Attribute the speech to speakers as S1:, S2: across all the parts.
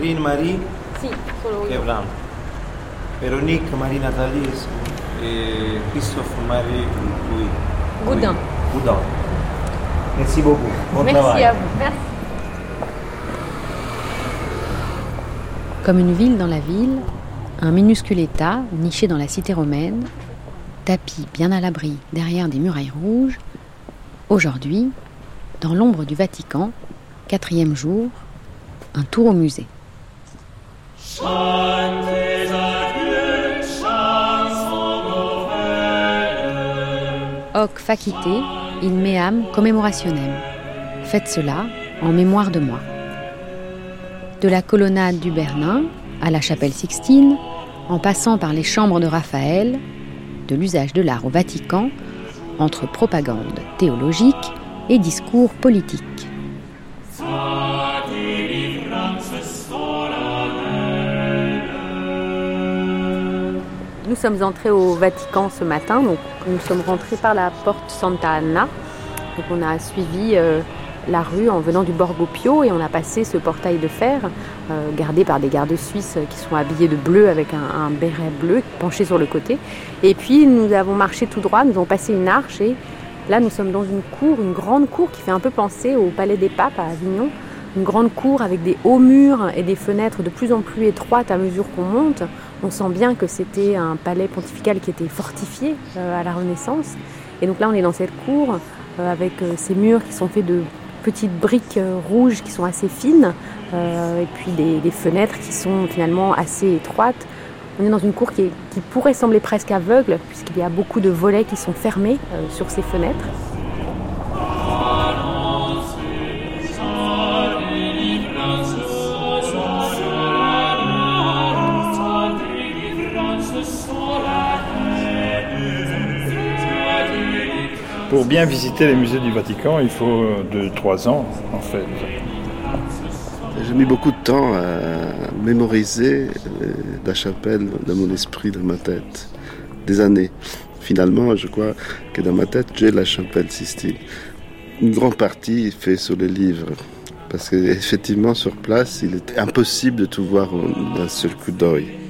S1: Irene Marie,
S2: solo.
S1: Véronique Marie Nathalie et Christophe Marie Louis.
S2: Gaudin.
S1: Gaudin. Merci beaucoup. Bon
S2: Merci
S1: travail.
S2: à vous. Merci.
S3: Comme une ville dans la ville, un minuscule État, niché dans la cité romaine, tapis bien à l'abri derrière des murailles rouges, aujourd'hui, dans l'ombre du Vatican, quatrième jour, un tour au musée. Hoc facite in meam commemorationem. Faites cela en mémoire de moi. De la colonnade du Bernin à la chapelle Sixtine, en passant par les chambres de Raphaël, de l'usage de l'art au Vatican, entre propagande théologique et discours politique.
S2: Sommes entrés au Vatican ce matin, donc nous sommes rentrés par la porte Santa Anna. Donc on a suivi euh, la rue en venant du Borgo Pio et on a passé ce portail de fer euh, gardé par des gardes suisses qui sont habillés de bleu avec un béret bleu penché sur le côté. Et puis nous avons marché tout droit, nous avons passé une arche et là nous sommes dans une cour, une grande cour qui fait un peu penser au Palais des Papes à Avignon. Une grande cour avec des hauts murs et des fenêtres de plus en plus étroites à mesure qu'on monte. On sent bien que c'était un palais pontifical qui était fortifié euh, à la Renaissance. Et donc là, on est dans cette cour euh, avec euh, ces murs qui sont faits de petites briques rouges qui sont assez fines et puis des, fenêtres qui sont finalement assez étroites. On est dans une cour qui, pourrait sembler presque aveugle puisqu'il y a beaucoup de volets qui sont fermés sur ces fenêtres.
S4: Pour bien visiter les musées du Vatican, il faut 2-3 ans en fait.
S5: J'ai mis beaucoup de temps à mémoriser euh, la chapelle dans mon esprit, dans ma tête. Des années. Finalement, je crois que dans ma tête, j'ai la chapelle Sistine. Une grande partie est faite sur les livres. Parce qu'effectivement, sur place, il est impossible de tout voir d'un seul coup d'œil.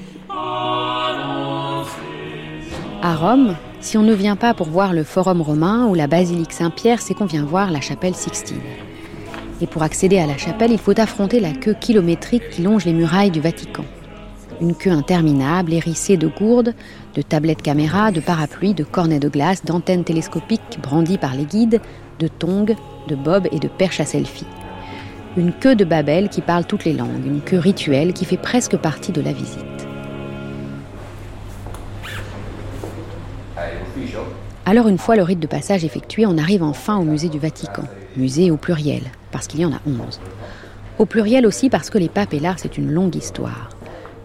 S3: À Rome, si on ne vient pas pour voir le Forum romain ou la basilique Saint-Pierre, c'est qu'on vient voir la chapelle Sixtine. Et pour accéder à la chapelle, il faut affronter la queue kilométrique qui longe les murailles du Vatican. Une queue interminable, hérissée de gourdes, de tablettes caméras, de parapluies, de cornets de glace, d'antennes télescopiques brandies par les guides, de tongs, de bobs et de perches à selfie. Une queue de Babel qui parle toutes les langues, une queue rituelle qui fait presque partie de la visite. Alors une fois le rite de passage effectué, on arrive enfin au musée du Vatican. Musée au pluriel, parce qu'il y en a 11. Au pluriel aussi parce que les papes et l'art, c'est une longue histoire.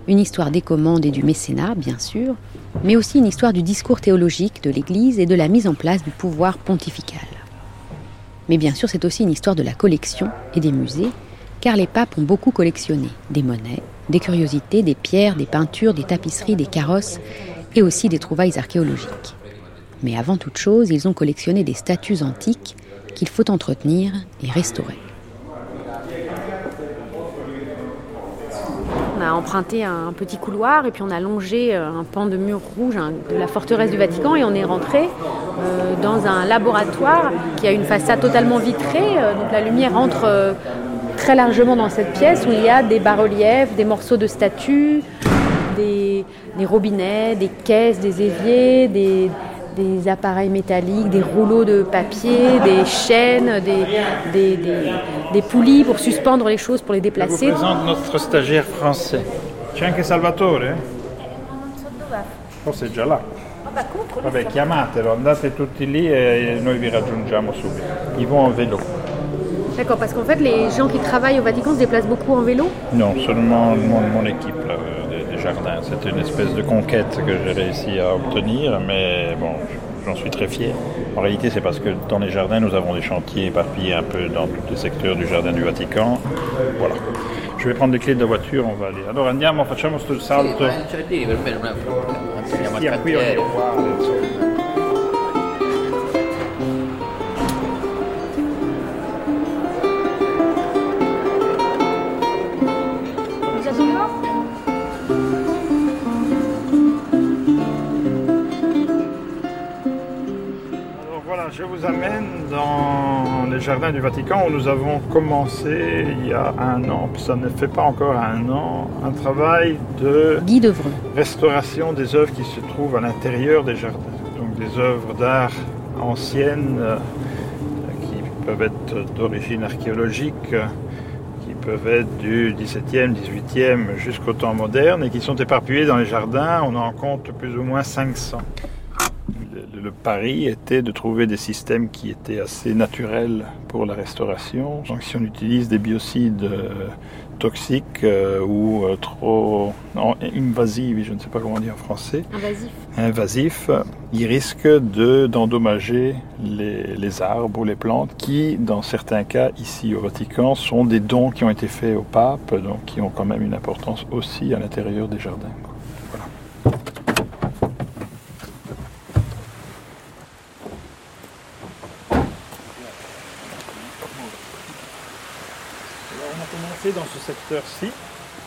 S3: Une histoire des commandes et du mécénat, bien sûr, mais aussi une histoire du discours théologique de l'Église et de la mise en place du pouvoir pontifical. Mais bien sûr, c'est aussi une histoire de la collection et des musées, car les papes ont beaucoup collectionné des monnaies, des curiosités, des pierres, des peintures, des tapisseries, des carrosses et aussi des trouvailles archéologiques. Mais avant toute chose, ils ont collectionné des statues antiques qu'il faut entretenir et restaurer.
S2: On a emprunté un petit couloir et puis on a longé euh, un pan de mur rouge de la forteresse du Vatican et on est rentré euh, dans un laboratoire qui a une façade totalement vitrée. euh, donc la lumière entre très largement dans cette pièce où il y a des bas-reliefs, des morceaux de statues, des, des robinets, des caisses, des éviers, des, des appareils métalliques, des rouleaux de papier, des chaînes, des, des, des- des poulies pour suspendre les choses, pour les
S4: Je vous
S2: déplacer.
S4: présente notre stagiaire français. C'è anche Salvatore? Forse è già là. Vabbè, chiamatelo, andate tutti lì e noi vi raggiungiamo subito. Ils vont en vélo.
S2: D'accord, parce qu'en fait, les gens qui travaillent au Vatican se déplacent beaucoup en vélo?
S4: Non, seulement mon, mon équipe là, euh, jardins. C'était une espèce de conquête que j'ai réussi à obtenir, mais bon, j'en suis très fier. En réalité, c'est parce que dans les jardins, nous avons des chantiers éparpillés un peu dans tous les secteurs du jardin du Vatican. Voilà. Je vais prendre les clés de la voiture, on va aller. Allora andiamo, facciamo sto salto.
S6: Cioè, lì per me
S4: je vous amène dans les jardins du Vatican où nous avons commencé il y a un an, ça ne fait pas encore un an, un travail de
S3: Guy Devreux.
S4: restauration des œuvres qui se trouvent à l'intérieur des jardins. Donc des œuvres d'art anciennes euh, qui peuvent être d'origine archéologique, euh, qui peuvent être du XVIIe, XVIIIe jusqu'au temps moderne et qui sont éparpillées dans les jardins. On en compte plus ou moins 500 le, le pari était de trouver des systèmes qui étaient assez naturels pour la restauration. Donc si on utilise des biocides euh, toxiques euh, ou euh, trop invasifs, je ne sais pas comment dire en français,
S2: Invasif.
S4: invasifs, ils risquent de- d'endommager les, les arbres ou les plantes qui, dans certains cas, ici au Vatican, sont des dons qui ont été faits au pape, donc qui ont quand même une importance aussi à l'intérieur des jardins. quoi. Voilà. Alors, dans ce secteur-ci,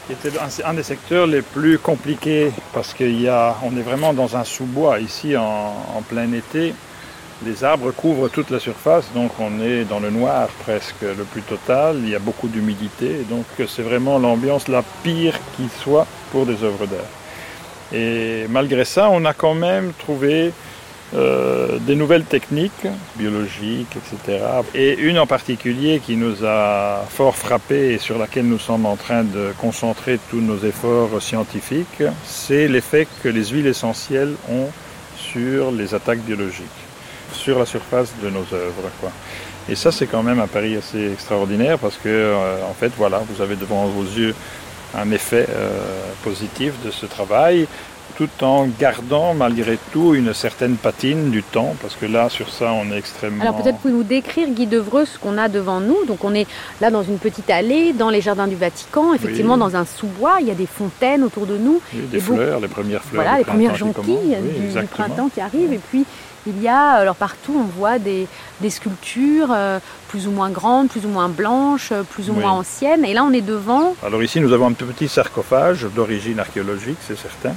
S4: qui était un, un des secteurs les plus compliqués parce qu'on est vraiment dans un sous-bois ici en, en plein été. Les arbres couvrent toute la surface, donc on est dans le noir presque le plus total. Il y a beaucoup d'humidité, donc c'est vraiment l'ambiance la pire qui soit pour des œuvres d'art. Et malgré ça, on a quand même trouvé euh, des nouvelles techniques biologiques, etc. Et une en particulier qui nous a fort frappé et sur laquelle nous sommes en train de concentrer tous nos efforts scientifiques, c'est l'effet que les huiles essentielles ont sur les attaques biologiques, sur la surface de nos œuvres. Et ça, c'est quand même un pari assez extraordinaire parce que, euh, en fait, voilà, vous avez devant vos yeux un effet euh, positif de ce travail tout en gardant malgré tout une certaine patine du temps, parce que là, sur ça, on est extrêmement...
S2: Alors peut-être pouvez-vous nous décrire, Guy Devreux, ce qu'on a devant nous. Donc on est là dans une petite allée, dans les jardins du Vatican, effectivement
S4: Oui.
S2: dans un sous-bois, il y a des fontaines autour de nous.
S4: Oui, des
S2: et beaucoup-
S4: fleurs, les premières fleurs
S2: Voilà,
S4: du
S2: les premières jonquilles
S4: commencent. Oui,
S2: du- du, printemps qui arrivent. Et puis il y a, alors partout, on voit des, des sculptures euh, plus ou moins grandes, plus ou moins blanches, euh, plus ou
S4: Oui.
S2: moins anciennes. Et là, on est devant.
S4: Alors ici, nous avons un petit sarcophage d'origine archéologique, c'est certain,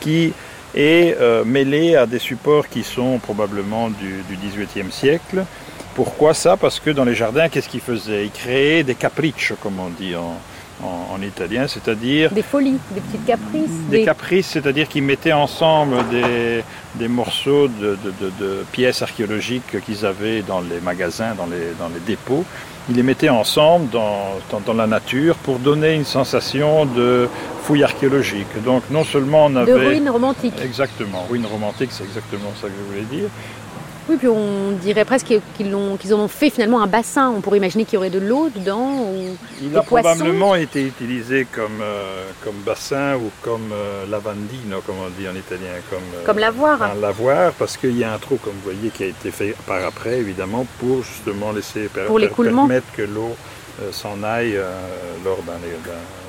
S4: qui est euh, mêlé à des supports qui sont probablement du, XVIIIe siècle. Pourquoi ça? Parce que dans les jardins, qu'est-ce qu'ils faisaient? Ils créaient des capricci, comme on dit en, en- en italien, c'est-à-dire
S2: Des folies, des petites caprices.
S4: des caprices, c'est-à-dire qu'ils mettaient ensemble des, des morceaux de, de- de- de pièces archéologiques qu'ils avaient dans les magasins, dans les, dans les dépôts. Ils les mettaient ensemble dans, dans- dans la nature pour donner une sensation de fouille archéologique. Donc non seulement on
S2: de
S4: avait...
S2: ruines romantiques.
S4: Exactement, ruine romantique, c'est exactement ça que je voulais dire.
S2: Oui, puis on dirait presque qu'ils en ont fait finalement un bassin. On pourrait imaginer qu'il y aurait de l'eau dedans. ou-
S4: Il
S2: Des
S4: a
S2: poissons.
S4: probablement été utilisé comme, euh, comme bassin ou comme euh, lavandino, comme on dit en italien. Comme, euh,
S2: Comme lavoir.
S4: Un lavoir, parce qu'il y a un trou, comme vous voyez, qui a été fait par après, évidemment, pour justement laisser per-
S2: Pour
S4: per-
S2: l'écoulement.
S4: permettre que l'eau s'en aille euh, lors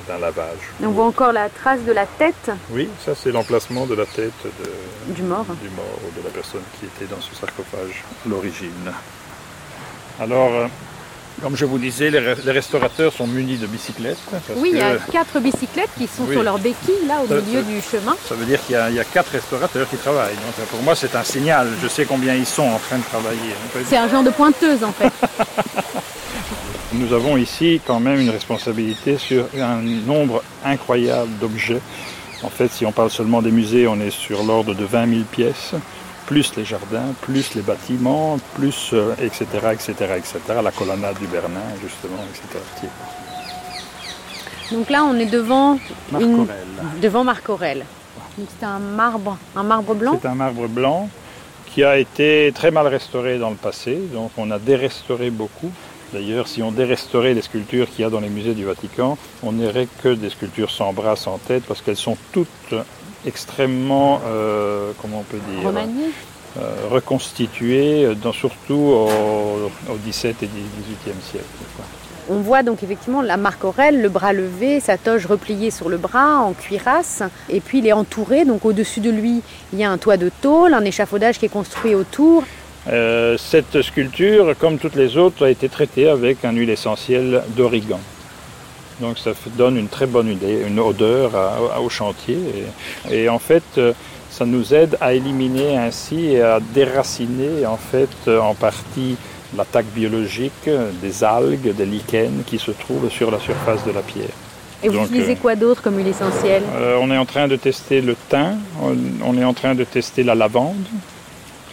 S4: d'un lavage.
S2: On voit encore la trace de la tête
S4: Oui, ça c'est l'emplacement de la tête de,
S2: du mort.
S4: du mort ou de la personne qui était dans ce sarcophage, l'origine. Alors, euh, comme je vous disais, les, re- les restaurateurs sont munis de bicyclettes. parce
S2: Oui, il y a
S4: que
S2: quatre bicyclettes qui sont
S4: Oui.
S2: sur leurs béquilles, là, au
S4: Ça-
S2: milieu
S4: ça-
S2: du chemin.
S4: Ça veut dire qu'il y, a- il y a quatre restaurateurs qui travaillent. Donc, pour moi, c'est un signal. Je sais combien ils sont en train de travailler. Fait,
S2: C'est un genre de pointeuse, en fait.
S4: Nous avons ici quand même une responsabilité sur un nombre incroyable d'objets. En fait, si on parle seulement des musées, on est sur l'ordre de 20 000 pièces, plus les jardins, plus les bâtiments, plus euh, etc., etc., etc., la colonnade du Bernin, justement, etc.
S2: Donc là, on est devant,
S4: Marc
S2: Une-
S4: Aurèle.
S2: devant Marc. Donc c'est un marbre, un marbre blanc.
S4: C'est un marbre blanc qui a été très mal restauré dans le passé, donc on a dérestauré beaucoup. D'ailleurs, si on dérestaurait les sculptures qu'il y a dans les musées du Vatican, on n'aurait que des sculptures sans bras, sans tête, parce qu'elles sont toutes extrêmement, euh, comment on peut dire,
S2: Remanié.
S4: euh, reconstituées, euh, dans- surtout au, au XVIIe et XVIIIe siècle. quoi.
S2: On voit donc effectivement la Marc Aurèle, le bras levé, sa toge repliée sur le bras en cuirasse. Et puis il est entouré, donc au-dessus de lui, il y a un toit de tôle, un échafaudage qui est construit autour.
S4: Euh, cette sculpture, comme toutes les autres, a été traitée avec un huile essentielle d'origan. Donc ça donne une très bonne idée, une odeur à- à- au chantier. Et, et en fait, euh, ça nous aide à éliminer ainsi et à déraciner en fait en partie l'attaque biologique des algues, des lichens qui se trouvent sur la surface de la pierre.
S2: Et vous utilisez quoi d'autre comme huile essentielle
S4: euh, On est en train de tester le thym, on est en train de tester la lavande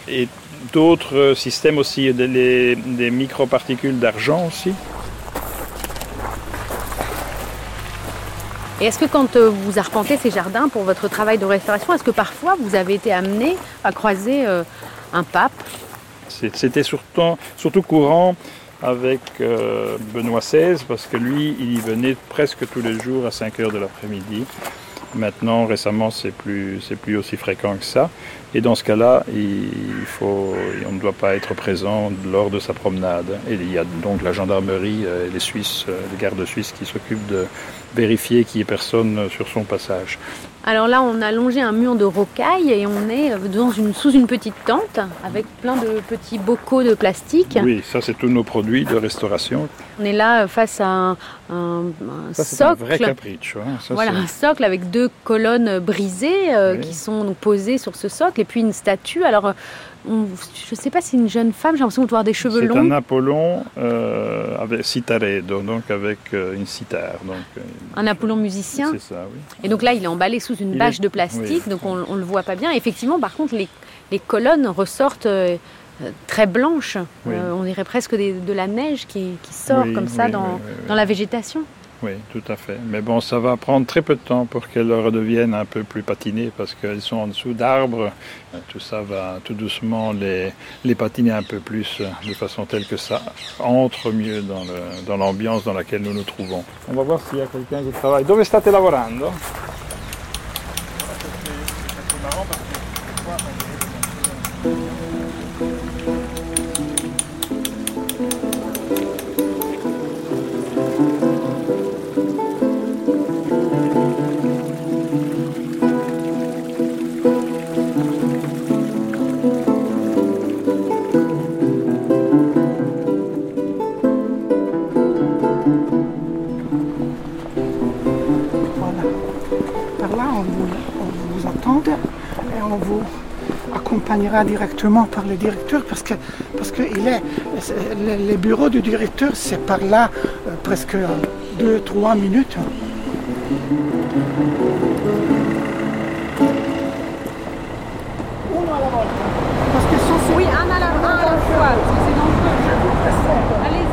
S4: et d'autres systèmes aussi, des, des microparticules d'argent aussi.
S2: Et est-ce que quand euh, vous arpentez ces jardins pour votre travail de restauration, est-ce que parfois vous avez été amené à croiser euh, un pape?
S4: C'était surtout, surtout courant avec euh, Benoît XVI parce que lui, il y venait presque tous les jours à 5 heures de l'après-midi. Maintenant, récemment, c'est plus, plus aussi fréquent que ça. Et dans ce cas-là, il faut, on ne doit pas être présent lors de sa promenade. Et il y a donc la gendarmerie les Suisses, les gardes suisses qui s'occupent de vérifier qu'il n'y ait personne sur son passage.
S2: Alors là, on a longé un mur de rocaille et on est dans une, sous une petite tente avec plein de petits bocaux de plastique.
S4: Oui, ça c'est tous nos produits de restauration.
S2: On est là face à un, un,
S4: ça,
S2: socle.
S4: Un vrai capriccio. Hein.
S2: Ça, voilà, un socle avec deux colonnes brisées euh, oui. qui sont posées sur ce socle et puis une statue. Alors on, je ne sais pas si une jeune femme, j'ai l'impression de voir des cheveux longs.
S4: C'est un Apollon euh, avec citaredo, donc avec euh, une cithare. Donc, euh,
S2: un Apollon musicien
S4: C'est ça, oui.
S2: Et donc là, il est emballé sous une bâche
S4: est,
S2: de plastique,
S4: oui.
S2: donc on ne le voit pas bien. Effectivement, par contre, les, les colonnes ressortent euh, très blanches.
S4: Oui.
S2: On dirait presque des, de la neige qui, qui sort comme ça dans la végétation.
S4: Oui, tout à fait. Mais bon, ça va prendre très peu de temps pour qu'elles redeviennent un peu plus patinées parce qu'elles sont en dessous d'arbres. Tout ça va tout doucement les, les patiner un peu plus de façon telle que ça entre mieux dans le- dans l'ambiance dans laquelle nous nous trouvons. On va voir s'il y a quelqu'un qui travaille. Dove state lavorando?
S7: Voilà. On vous accompagnera directement par le directeur parce que parce que il est c'est- le, le bureau du directeur c'est par là euh, presque 2-3 minutes. Parce que
S2: Oui, un à la, un à fois, c'est dangereux. Allez-y.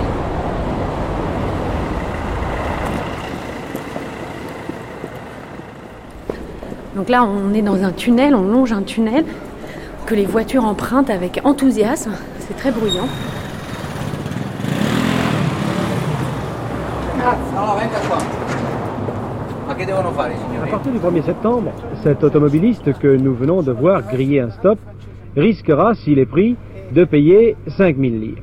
S2: Donc là, on est dans un tunnel, on longe un tunnel que les voitures empruntent avec enthousiasme. C'est très bruyant.
S6: Fare,
S8: À partir du 1er septembre, cet automobiliste que nous venons de voir griller un stop risquera, s'il est pris, de payer 5000 lire.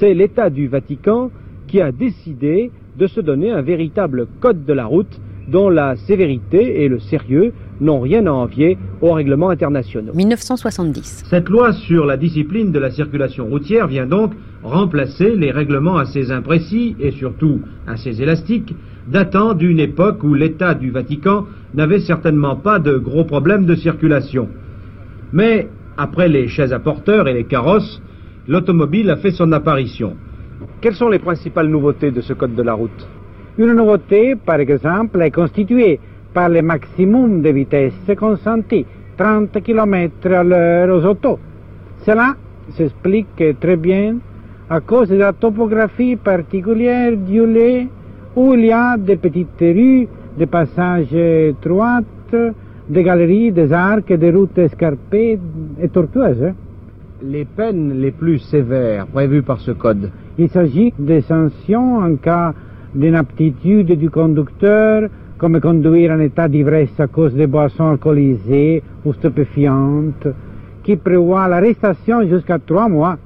S8: C'est l'État du Vatican qui a décidé de se donner un véritable code de la route dont la sévérité et le sérieux n'ont rien à envier aux règlements internationaux.
S3: 1970.
S8: Cette loi sur la discipline de la circulation routière vient donc remplacer les règlements assez imprécis et surtout assez élastiques datant d'une époque où l'État du Vatican n'avait certainement pas de gros problèmes de circulation. Mais après les chaises à porteurs et les carrosses, l'automobile a fait son apparition. Quelles sont les principales nouveautés de ce code de la route?
S9: Une nouveauté, par exemple, est constituée par le maximum de vitesse consenti, 30 km à l'heure aux autos. Cela s'explique très bien à cause de la topographie particulière du lait où il y a des petites rues, des passages étroites, des galeries, des arcs, des routes escarpées et tortueuses.
S8: Les peines les plus sévères prévues par ce code
S9: Il s'agit des sanctions en cas d'inaptitude du conducteur, comme conduire en état d'ivresse à cause de boissons alcoolisées ou stupéfiantes, qui prévoit l'arrestation jusqu'à trois mois.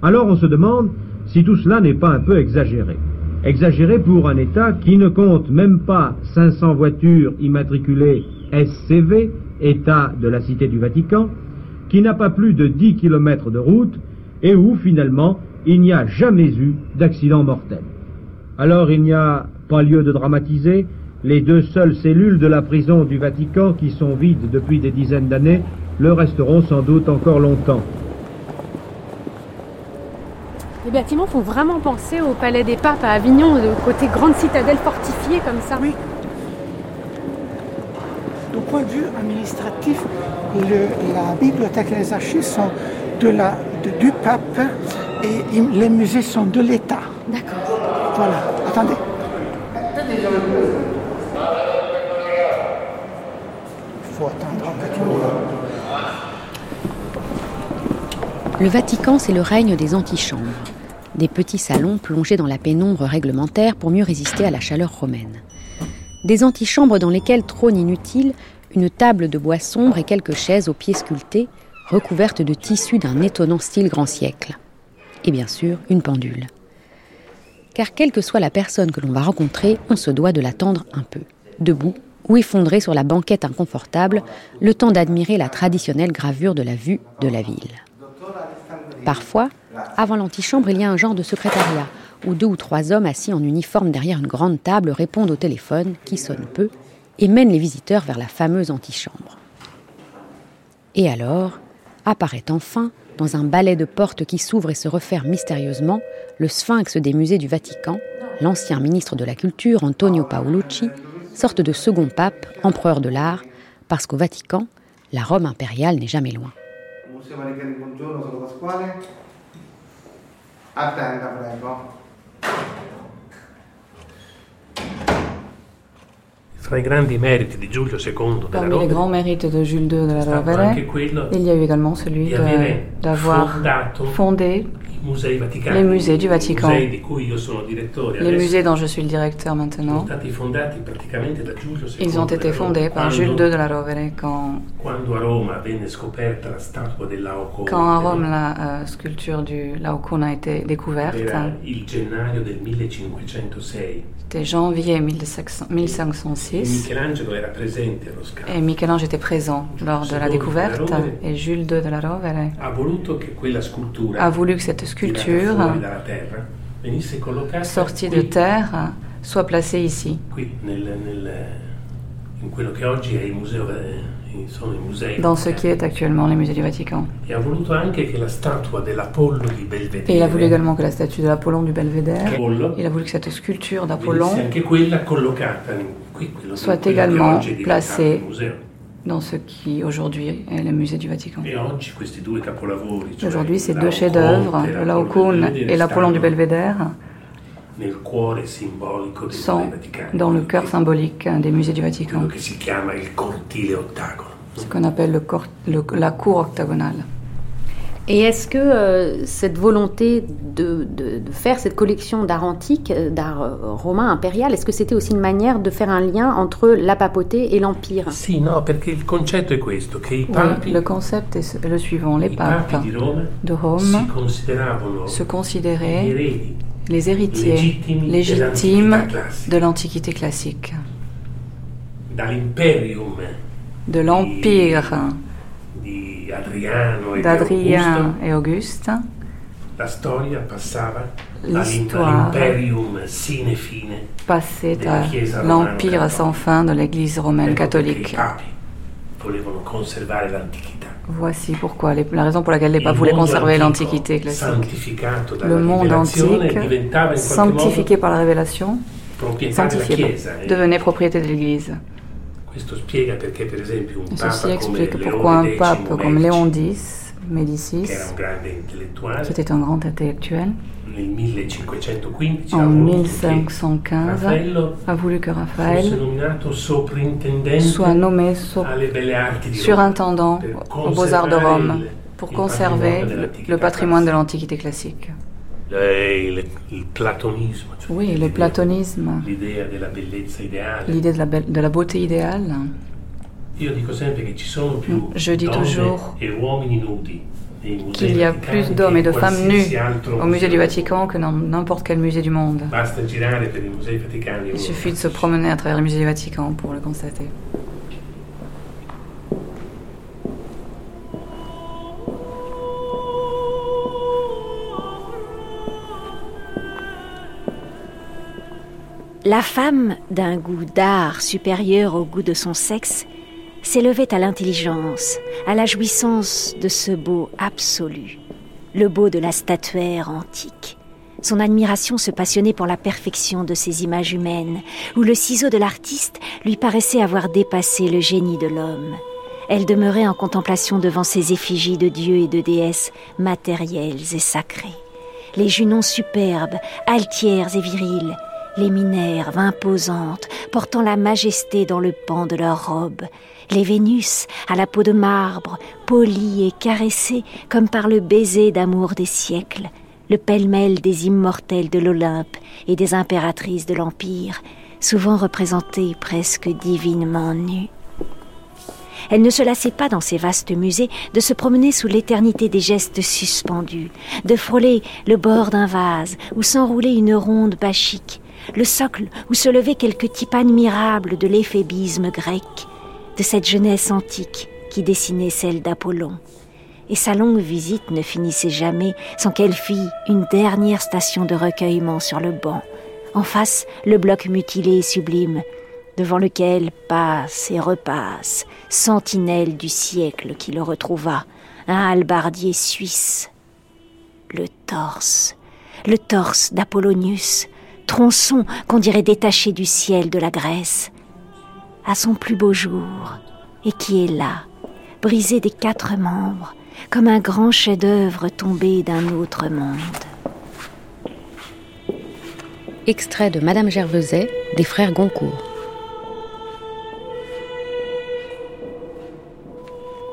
S8: Alors on se demande si tout cela n'est pas un peu exagéré. Exagéré pour un État qui ne compte même pas 500 voitures immatriculées SCV, État de la Cité du Vatican, qui n'a pas plus de 10 km de route et où finalement il n'y a jamais eu d'accident mortel. Alors il n'y a pas lieu de dramatiser, les deux seules cellules de la prison du Vatican qui sont vides depuis des dizaines d'années le resteront sans doute encore longtemps.
S2: Les bâtiments font vraiment penser au Palais des Papes à Avignon, le côté grande citadelle fortifiée comme ça.
S7: Oui. Du point de vue administratif, le- la bibliothèque et les archives sont de la, de- du pape et les musées sont de l'État.
S2: D'accord.
S7: Voilà, attendez. Il
S3: Le Vatican, c'est le règne des antichambres, des petits salons plongés dans la pénombre réglementaire pour mieux résister à la chaleur romaine. Des antichambres dans lesquelles trône inutile une table de bois sombre et quelques chaises aux pieds sculptés, recouvertes de tissus d'un étonnant style grand siècle. Et bien sûr, une pendule. Car quelle que soit la personne que l'on va rencontrer, on se doit de l'attendre un peu, debout ou effondré sur la banquette inconfortable, le temps d'admirer la traditionnelle gravure de la vue de la ville. Parfois, avant l'antichambre, il y a un genre de secrétariat, où deux ou trois hommes assis en uniforme derrière une grande table répondent au téléphone, qui sonne peu, et mènent les visiteurs vers la fameuse antichambre. Et alors, apparaît enfin, dans un balai de portes qui s'ouvre et se referme mystérieusement, le sphinx des musées du Vatican, l'ancien ministre de la Culture, Antonio Paolucci, sorte de second pape, empereur de l'art, parce qu'au Vatican, la Rome impériale n'est jamais loin.
S10: Parmi les grands mérites de Jules II de la Rovere, il y a eu également celui d'avoir fondé les musées du Vatican. les musées dont je suis le directeur maintenant. Ils ont été fondés par Jules II de la Rovere quand, quand à Rome la euh, sculpture du Laocoon a été découverte.
S11: era il gennaio del 1506
S10: C'était janvier 1500
S11: e
S10: 1506
S11: Michelangelo era presente allo scavo.
S10: et Michel-Ange était présent lors de la découverte et Jules II de la Rovere a voulu que cette
S11: tirata
S10: sculpture sortie de terre soit placée ici,
S11: eh,
S10: dans ce qui est actuellement les musées du Vatican.
S11: e
S10: Et il a voulu également que la statue de l'Apollon du Belvédère, il a voulu que cette sculpture d'Apollon Soit également placée dans ce qui aujourd'hui est le musée du Vatican. Aujourd'hui, ces deux chefs-d'œuvre, le Laocoon et l'Apollon du Belvédère, sont dans le cœur symbolique des musées du Vatican, ce qu'on appelle le cor- le- la cour octagonale.
S2: Et est-ce que euh, cette volonté de, de- de faire cette collection d'art antique, euh, d'art euh, romain impérial, est-ce que c'était aussi une manière de faire un lien entre la papauté et l'empire?
S11: Sì, no, perché il concetto è questo, che i
S10: Oui,
S11: papi,
S10: le concept est le suivant. Les papes
S11: di Roma
S10: de
S11: si
S10: Rome
S11: consideravano
S10: se considéraient
S11: eredi
S10: les héritiers légitimes de l'Antiquité classique, de l'Empire
S11: di Adriano e
S10: et Auguste.
S11: la storia passava
S10: L'histoire
S11: all'imperium sine fine
S10: passait à l'Empire sans fin de l'Église romaine catholique. Voici pourquoi, les- la raison pour laquelle les papes voulaient conserver l'Antiquité classique. Le monde antique, sanctifié par la révélation,
S11: modo proprietà della
S10: sanctifié,
S11: Chiesa. e
S10: devenait propriété de l'Église.
S11: Questo spiega perché, per esempio, un
S10: Et
S11: papa
S10: ceci explique pourquoi un pape comme Léon X, Médicis, qui était un grand intellectuel,
S11: nel 1515 ha
S10: en
S11: voluto che
S10: 1515
S11: Raffaello
S10: a voulu que Raphaël soit nommé surintendant aux Beaux-Arts de Rome pour conserver le, patrimoine de l'Antiquité classique.
S11: Platonismo, cioè
S10: Oui, le platonisme,
S11: l'idea della bellezza ideale.
S10: l'idée de la, belle- de la beauté idéale.
S11: Io dico sempre che ci sono più
S10: Je dis toujours
S11: e uomini nudi
S10: Qu'il y a plus d'hommes et de femmes nus au musée du. Vatican que dans n'importe quel musée du monde. Il suffit de se promener à travers le musée du Vatican pour le constater.
S12: La femme, d'un goût d'art supérieur au goût de son sexe, s'élevait à l'intelligence, à la jouissance de ce beau absolu, le beau de la statuaire antique. Son admiration se passionnait pour la perfection de ces images humaines, où le ciseau de l'artiste lui paraissait avoir dépassé le génie de l'homme. Elle demeurait en contemplation devant ces effigies de dieux et de déesses matérielles et sacrées. Les Junons superbes, altières et viriles, les Minerves imposantes, portant la majesté dans le pan de leurs robes, les Vénus à la peau de marbre, polies et caressées comme par le baiser d'amour des siècles, le pêle-mêle des immortels de l'Olympe et des impératrices de l'Empire, souvent représentées presque divinement nues. Elle ne se lassait pas dans ces vastes musées de se promener sous l'éternité des gestes suspendus, de frôler le bord d'un vase ou s'enrouler une ronde bachique, le socle où se levait quelque type admirable de l'éphébisme grec, de cette jeunesse antique qui dessinait celle d'Apollon et sa longue visite ne finissait jamais sans qu'elle fît une dernière station de recueillement sur le banc. En face, le bloc mutilé et sublime, devant lequel passe et repasse, sentinelle du siècle qui le retrouva, un halbardier suisse. Le torse, le torse d'Apollonius, tronçon qu'on dirait détaché du ciel de la Grèce, à son plus beau jour, et qui est là, brisé des quatre membres, comme un grand chef-d'œuvre tombé d'un autre monde.
S3: Extrait de Madame Gerveset des frères Goncourt.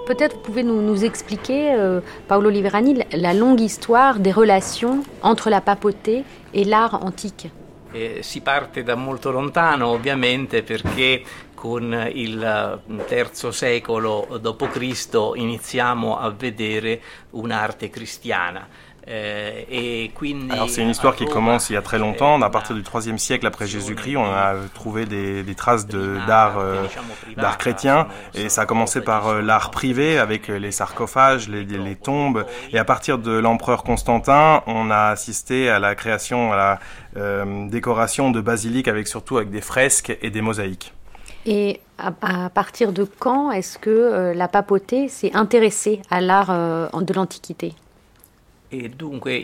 S3: Peut-être vous pouvez nous, nous expliquer, euh, Paolo Liverani, la longue histoire des relations entre la papauté et l'art antique.
S13: Eh, si parte da molto lontano ovviamente perché con il III secolo d.C. iniziamo a vedere un'arte cristiana.
S14: Eh, Alors c'est une histoire qui commence il y a très longtemps. À partir du IIIe siècle après Jésus-Christ, on a trouvé des, traces d'art euh, d'art chrétien et ça a commencé par euh, l'art privé avec les sarcophages, les, les, tombes. Et à partir de l'empereur Constantin, on a assisté à la création, à la euh, décoration de basiliques avec surtout avec des fresques et des mosaïques.
S2: Et à, partir de quand est-ce que euh, la papauté s'est intéressée à l'art euh, de l'Antiquité?
S13: E dunque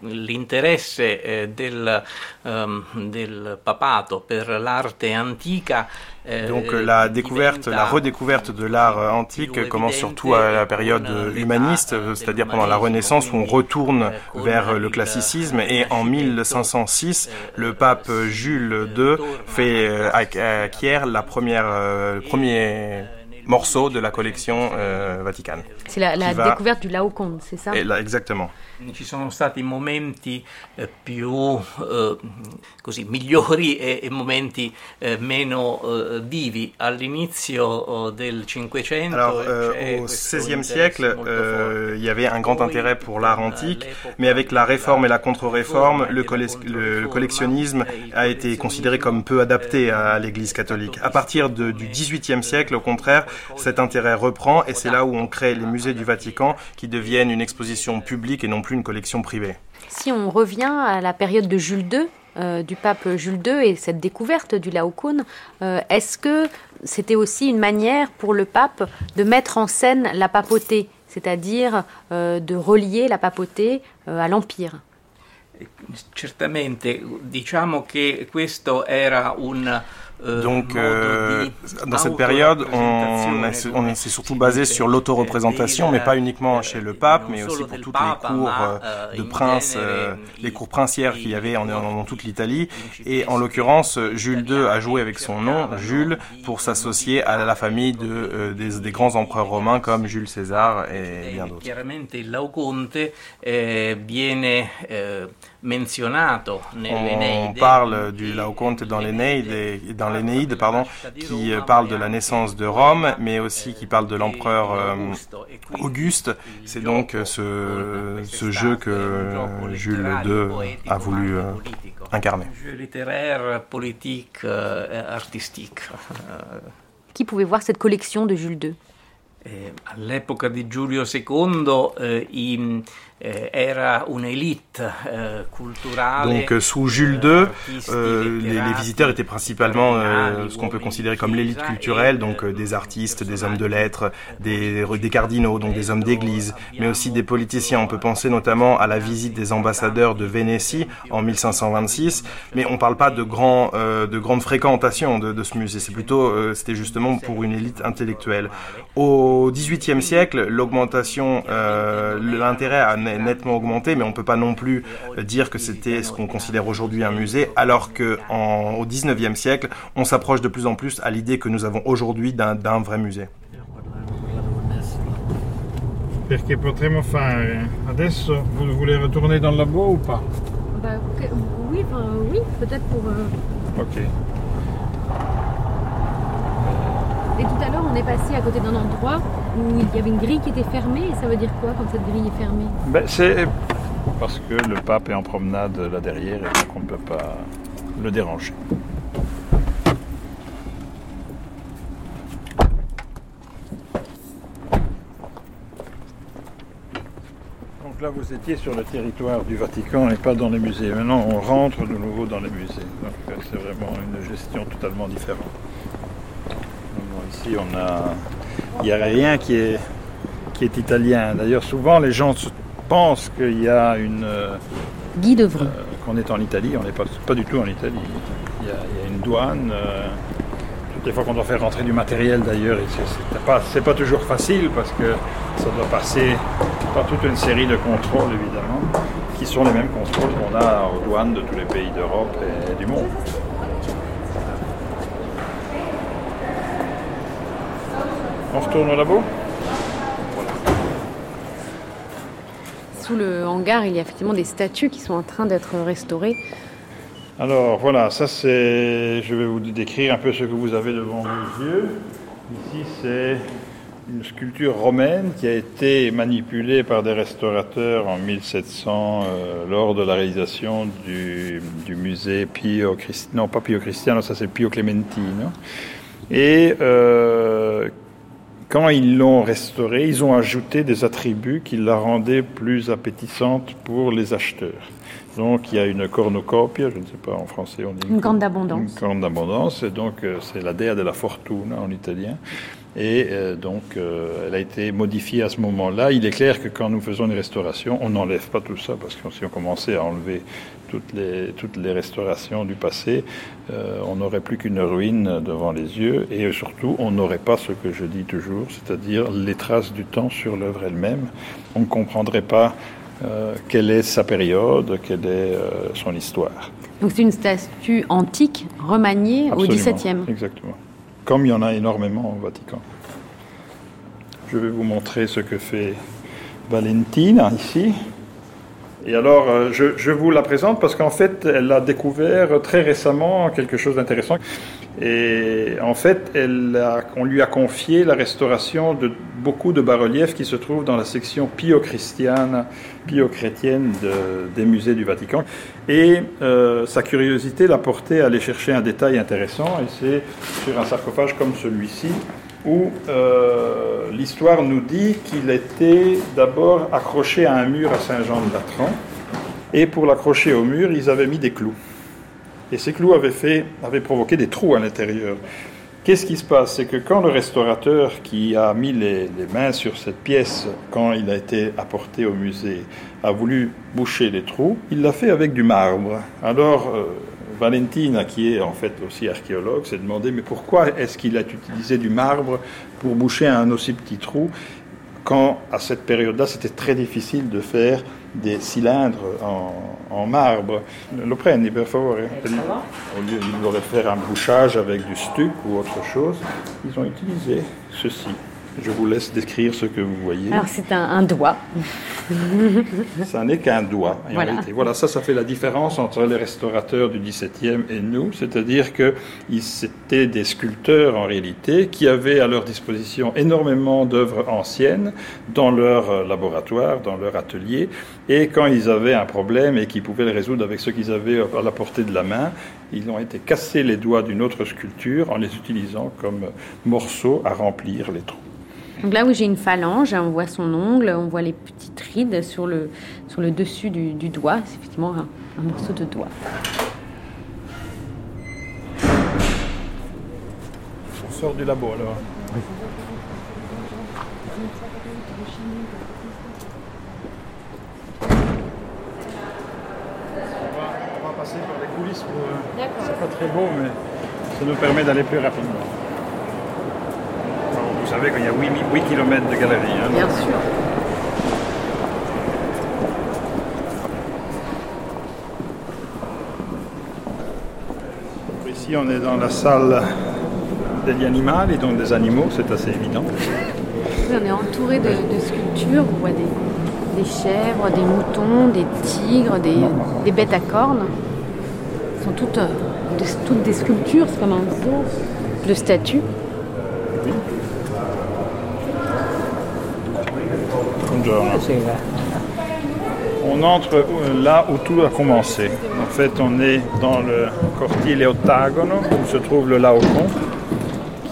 S13: l'interesse eh, del, um, del, papato per l'arte antica
S14: eh, donc la découverte, la redécouverte de l'art antique commence surtout à la période humaniste, c'est-à-dire pendant la Renaissance où on retourne vers le classicisme et en 1506 le pape Jules II fait euh, acquiert la première, euh, le premier morceaux de la collection euh, Vaticane.
S2: C'est la, la découverte du Laocoon, c'est ça?
S14: Et là, Exactement.
S13: Ci sono stati momenti eh, più eh, così, migliori e, e momenti eh, meno vivi. All'inizio oh, del Cinquecento.
S14: Alors, euh, au XVIe siècle, euh, il y avait un grand intérêt pour l'art antique, mais avec la réforme et la contre-réforme, le, le, collectionnisme a été considéré comme peu adapté à l'Église catholique. À partir de, du XVIIIe siècle, au contraire, cet intérêt reprend et c'est là où on crée les musées du Vatican qui deviennent une exposition publique et non plus une collection privée.
S2: Si on revient à la période de Jules II, euh, du pape Jules II et cette découverte du Laocoon, euh, est-ce que c'était aussi une manière pour le pape de mettre en scène la papauté, c'est-à-dire euh, de relier la papauté à l'Empire?
S13: Certamente, diciamo che questo era un
S14: Euh, Donc, euh, dans cette période, on, on s'est surtout basé sur l'autoreprésentation, mais pas uniquement chez le pape, mais aussi pour toutes les cours euh, de princes, les cours princières qu'il y avait en, dans toute l'Italie. Et en l'occurrence, Jules II a joué avec son nom, Jules, pour s'associer à la famille de, des, des, grands empereurs romains comme Jules César et bien d'autres. On parle du Laocoonte dans l'Énéide, dans l'Énéide, pardon, qui parle de la naissance de Rome, mais aussi qui parle de l'empereur euh, Auguste. C'est donc ce, ce, jeu que Jules II a voulu euh, incarner.
S13: Jeu littéraire, politique, euh, artistique.
S2: Qui pouvait voir cette collection de Jules II
S13: eh, all'epoca di Giulio II eh, i eh, era un'élite eh, culturale.
S14: Donc sous Jules II, euh, les, les, visiteurs étaient principalement euh, ce qu'on peut considérer comme l'élite culturelle, donc euh, des artistes, des hommes de lettres, des, des cardinaux, donc des hommes d'église, mais aussi des politiciens. On peut penser notamment à la visite des ambassadeurs de Vénétie en 1526, mais on ne parle pas de, grand, euh, de grande fréquentation de, de ce musée. C'est plutôt, euh, c'était justement pour une élite intellectuelle. Au XVIIIe siècle, l'augmentation, euh, l'intérêt a nettement augmenté, mais on ne peut pas non plus dire que c'était ce qu'on considère aujourd'hui un musée, alors que en, au XIXe siècle, on s'approche de plus en plus à l'idée que nous avons aujourd'hui d'un vrai musée.
S4: Perché potremmo fare adesso vous voulez retourner dans le labo ou pas?
S2: Bah, oui, oui, peut-être pour. Euh...
S4: Ok.
S2: Et tout à l'heure, on est passé à côté d'un endroit où il y avait une grille qui était fermée. Et ça veut dire quoi quand cette grille est fermée?
S4: Ben, C'est parce que le pape est en promenade là derrière et donc on ne peut pas le déranger. Donc là, vous étiez sur le territoire du Vatican et pas dans les musées. Maintenant, on rentre de nouveau dans les musées. Donc c'est vraiment une gestion totalement différente. Ici, on a, il n'y a rien qui est, qui est italien. D'ailleurs, souvent, les gens pensent qu'il y a une.
S3: Guy.
S4: Euh, qu'on est en Italie. On n'est pas, pas du tout en Italie. Il y a, il y a une douane. Euh, toutes les fois qu'on doit faire rentrer du matériel, d'ailleurs, c'est pas, c'est pas toujours facile parce que ça doit passer par toute une série de contrôles, évidemment, qui sont les mêmes contrôles qu'on a aux douanes de tous les pays d'Europe et du monde. On retourne au labo
S2: Sous le hangar, il y a effectivement des statues qui sont en train d'être restaurées.
S4: Alors voilà, ça c'est. Je vais vous décrire un peu ce que vous avez devant vos yeux. Ici c'est une sculpture romaine qui a été manipulée par des restaurateurs en 1700 euh, lors de la réalisation du, du musée Pio Cristiano, non pas Pio Cristiano, ça c'est Pio Clementino. Et euh, quand ils l'ont restaurée, ils ont ajouté des attributs qui la rendaient plus appétissante pour les acheteurs. Donc il y a une cornucopia, je ne sais pas en français on dit
S2: une, corne d'abondance.
S4: Une corne d'abondance, et donc euh, c'est la dea della fortuna en italien. Et euh, donc euh, elle a été modifiée à ce moment-là. Il est clair que quand nous faisons une restauration, on n'enlève pas tout ça, parce que si on commençait à enlever toutes les, toutes les restaurations du passé, euh, on n'aurait plus qu'une ruine devant les yeux, et surtout on n'aurait pas ce que je dis toujours, c'est-à-dire les traces du temps sur l'œuvre elle-même. On ne comprendrait pas euh, quelle est sa période, quelle est euh, son histoire.
S2: Donc c'est une statue antique remaniée
S4: Absolument,
S2: au XVIIe.
S4: Exactement. Comme il y en a énormément au Vatican. Je vais vous montrer ce que fait Valentine ici. Et alors, euh, je, vous la présente parce qu'en fait, elle a découvert très récemment quelque chose d'intéressant. Et en fait, on lui a confié la restauration de beaucoup de bas-reliefs qui se trouvent dans la section pio-christiane, pio-chrétienne de, des musées du Vatican. Et euh, sa curiosité l'a porté à aller chercher un détail intéressant, et c'est sur un sarcophage comme celui-ci, où euh, l'histoire nous dit qu'il était d'abord accroché à un mur à Saint-Jean-de-Latran, et pour l'accrocher au mur, ils avaient mis des clous. Et ces clous avaient, fait, avaient provoqué des trous à l'intérieur. Qu'est-ce qui se passe? C'est que quand le restaurateur qui a mis les, mains sur cette pièce, quand il a été apporté au musée, a voulu boucher les trous, il l'a fait avec du marbre. Alors, euh, Valentina, qui est en fait aussi archéologue, s'est demandé mais pourquoi est-ce qu'il a utilisé du marbre pour boucher un aussi petit trou quand à cette période-là c'était très difficile de faire des cylindres en, en marbre? Lo prendi per favore Au lieu de faire un bouchage avec du stuc ou autre chose, ils ont utilisé ceci. Je vous laisse décrire ce que vous voyez.
S2: Alors c'est un, un, doigt.
S4: ça n'est qu'un doigt. Voilà. Réalité. voilà, ça, ça fait la différence entre les restaurateurs du XVIIe et nous, c'est-à-dire que c'était des sculpteurs en réalité qui avaient à leur disposition énormément d'œuvres anciennes dans leur laboratoire, dans leur atelier, et quand ils avaient un problème et qu'ils pouvaient le résoudre avec ce qu'ils avaient à la portée de la main, ils ont été cassés les doigts d'une autre sculpture en les utilisant comme morceaux à remplir les trous.
S2: Donc là où j'ai une phalange, on voit son ongle, on voit les petites rides sur le, sur le dessus du, doigt. C'est effectivement un morceau de doigt.
S4: sort du labo alors. Oui. On va, passer par les coulisses. Pour, euh, c'est pas très beau, mais ça nous permet d'aller plus rapidement. Vous savez qu'il y a 8, 8 km de galerie.
S2: Hein, Bien sûr.
S4: Ici, on est dans la salle des animaux et donc des animaux, c'est assez évident.
S2: on est entouré de, sculptures, on voit des, chèvres, des moutons, des tigres, des, bêtes à cornes. Ce sont toutes, euh, toutes des sculptures, c'est comme un zoo de statues.
S4: On entre euh, là où tout a commencé. En fait, on est dans le cortile ottagono où se trouve le Laocoon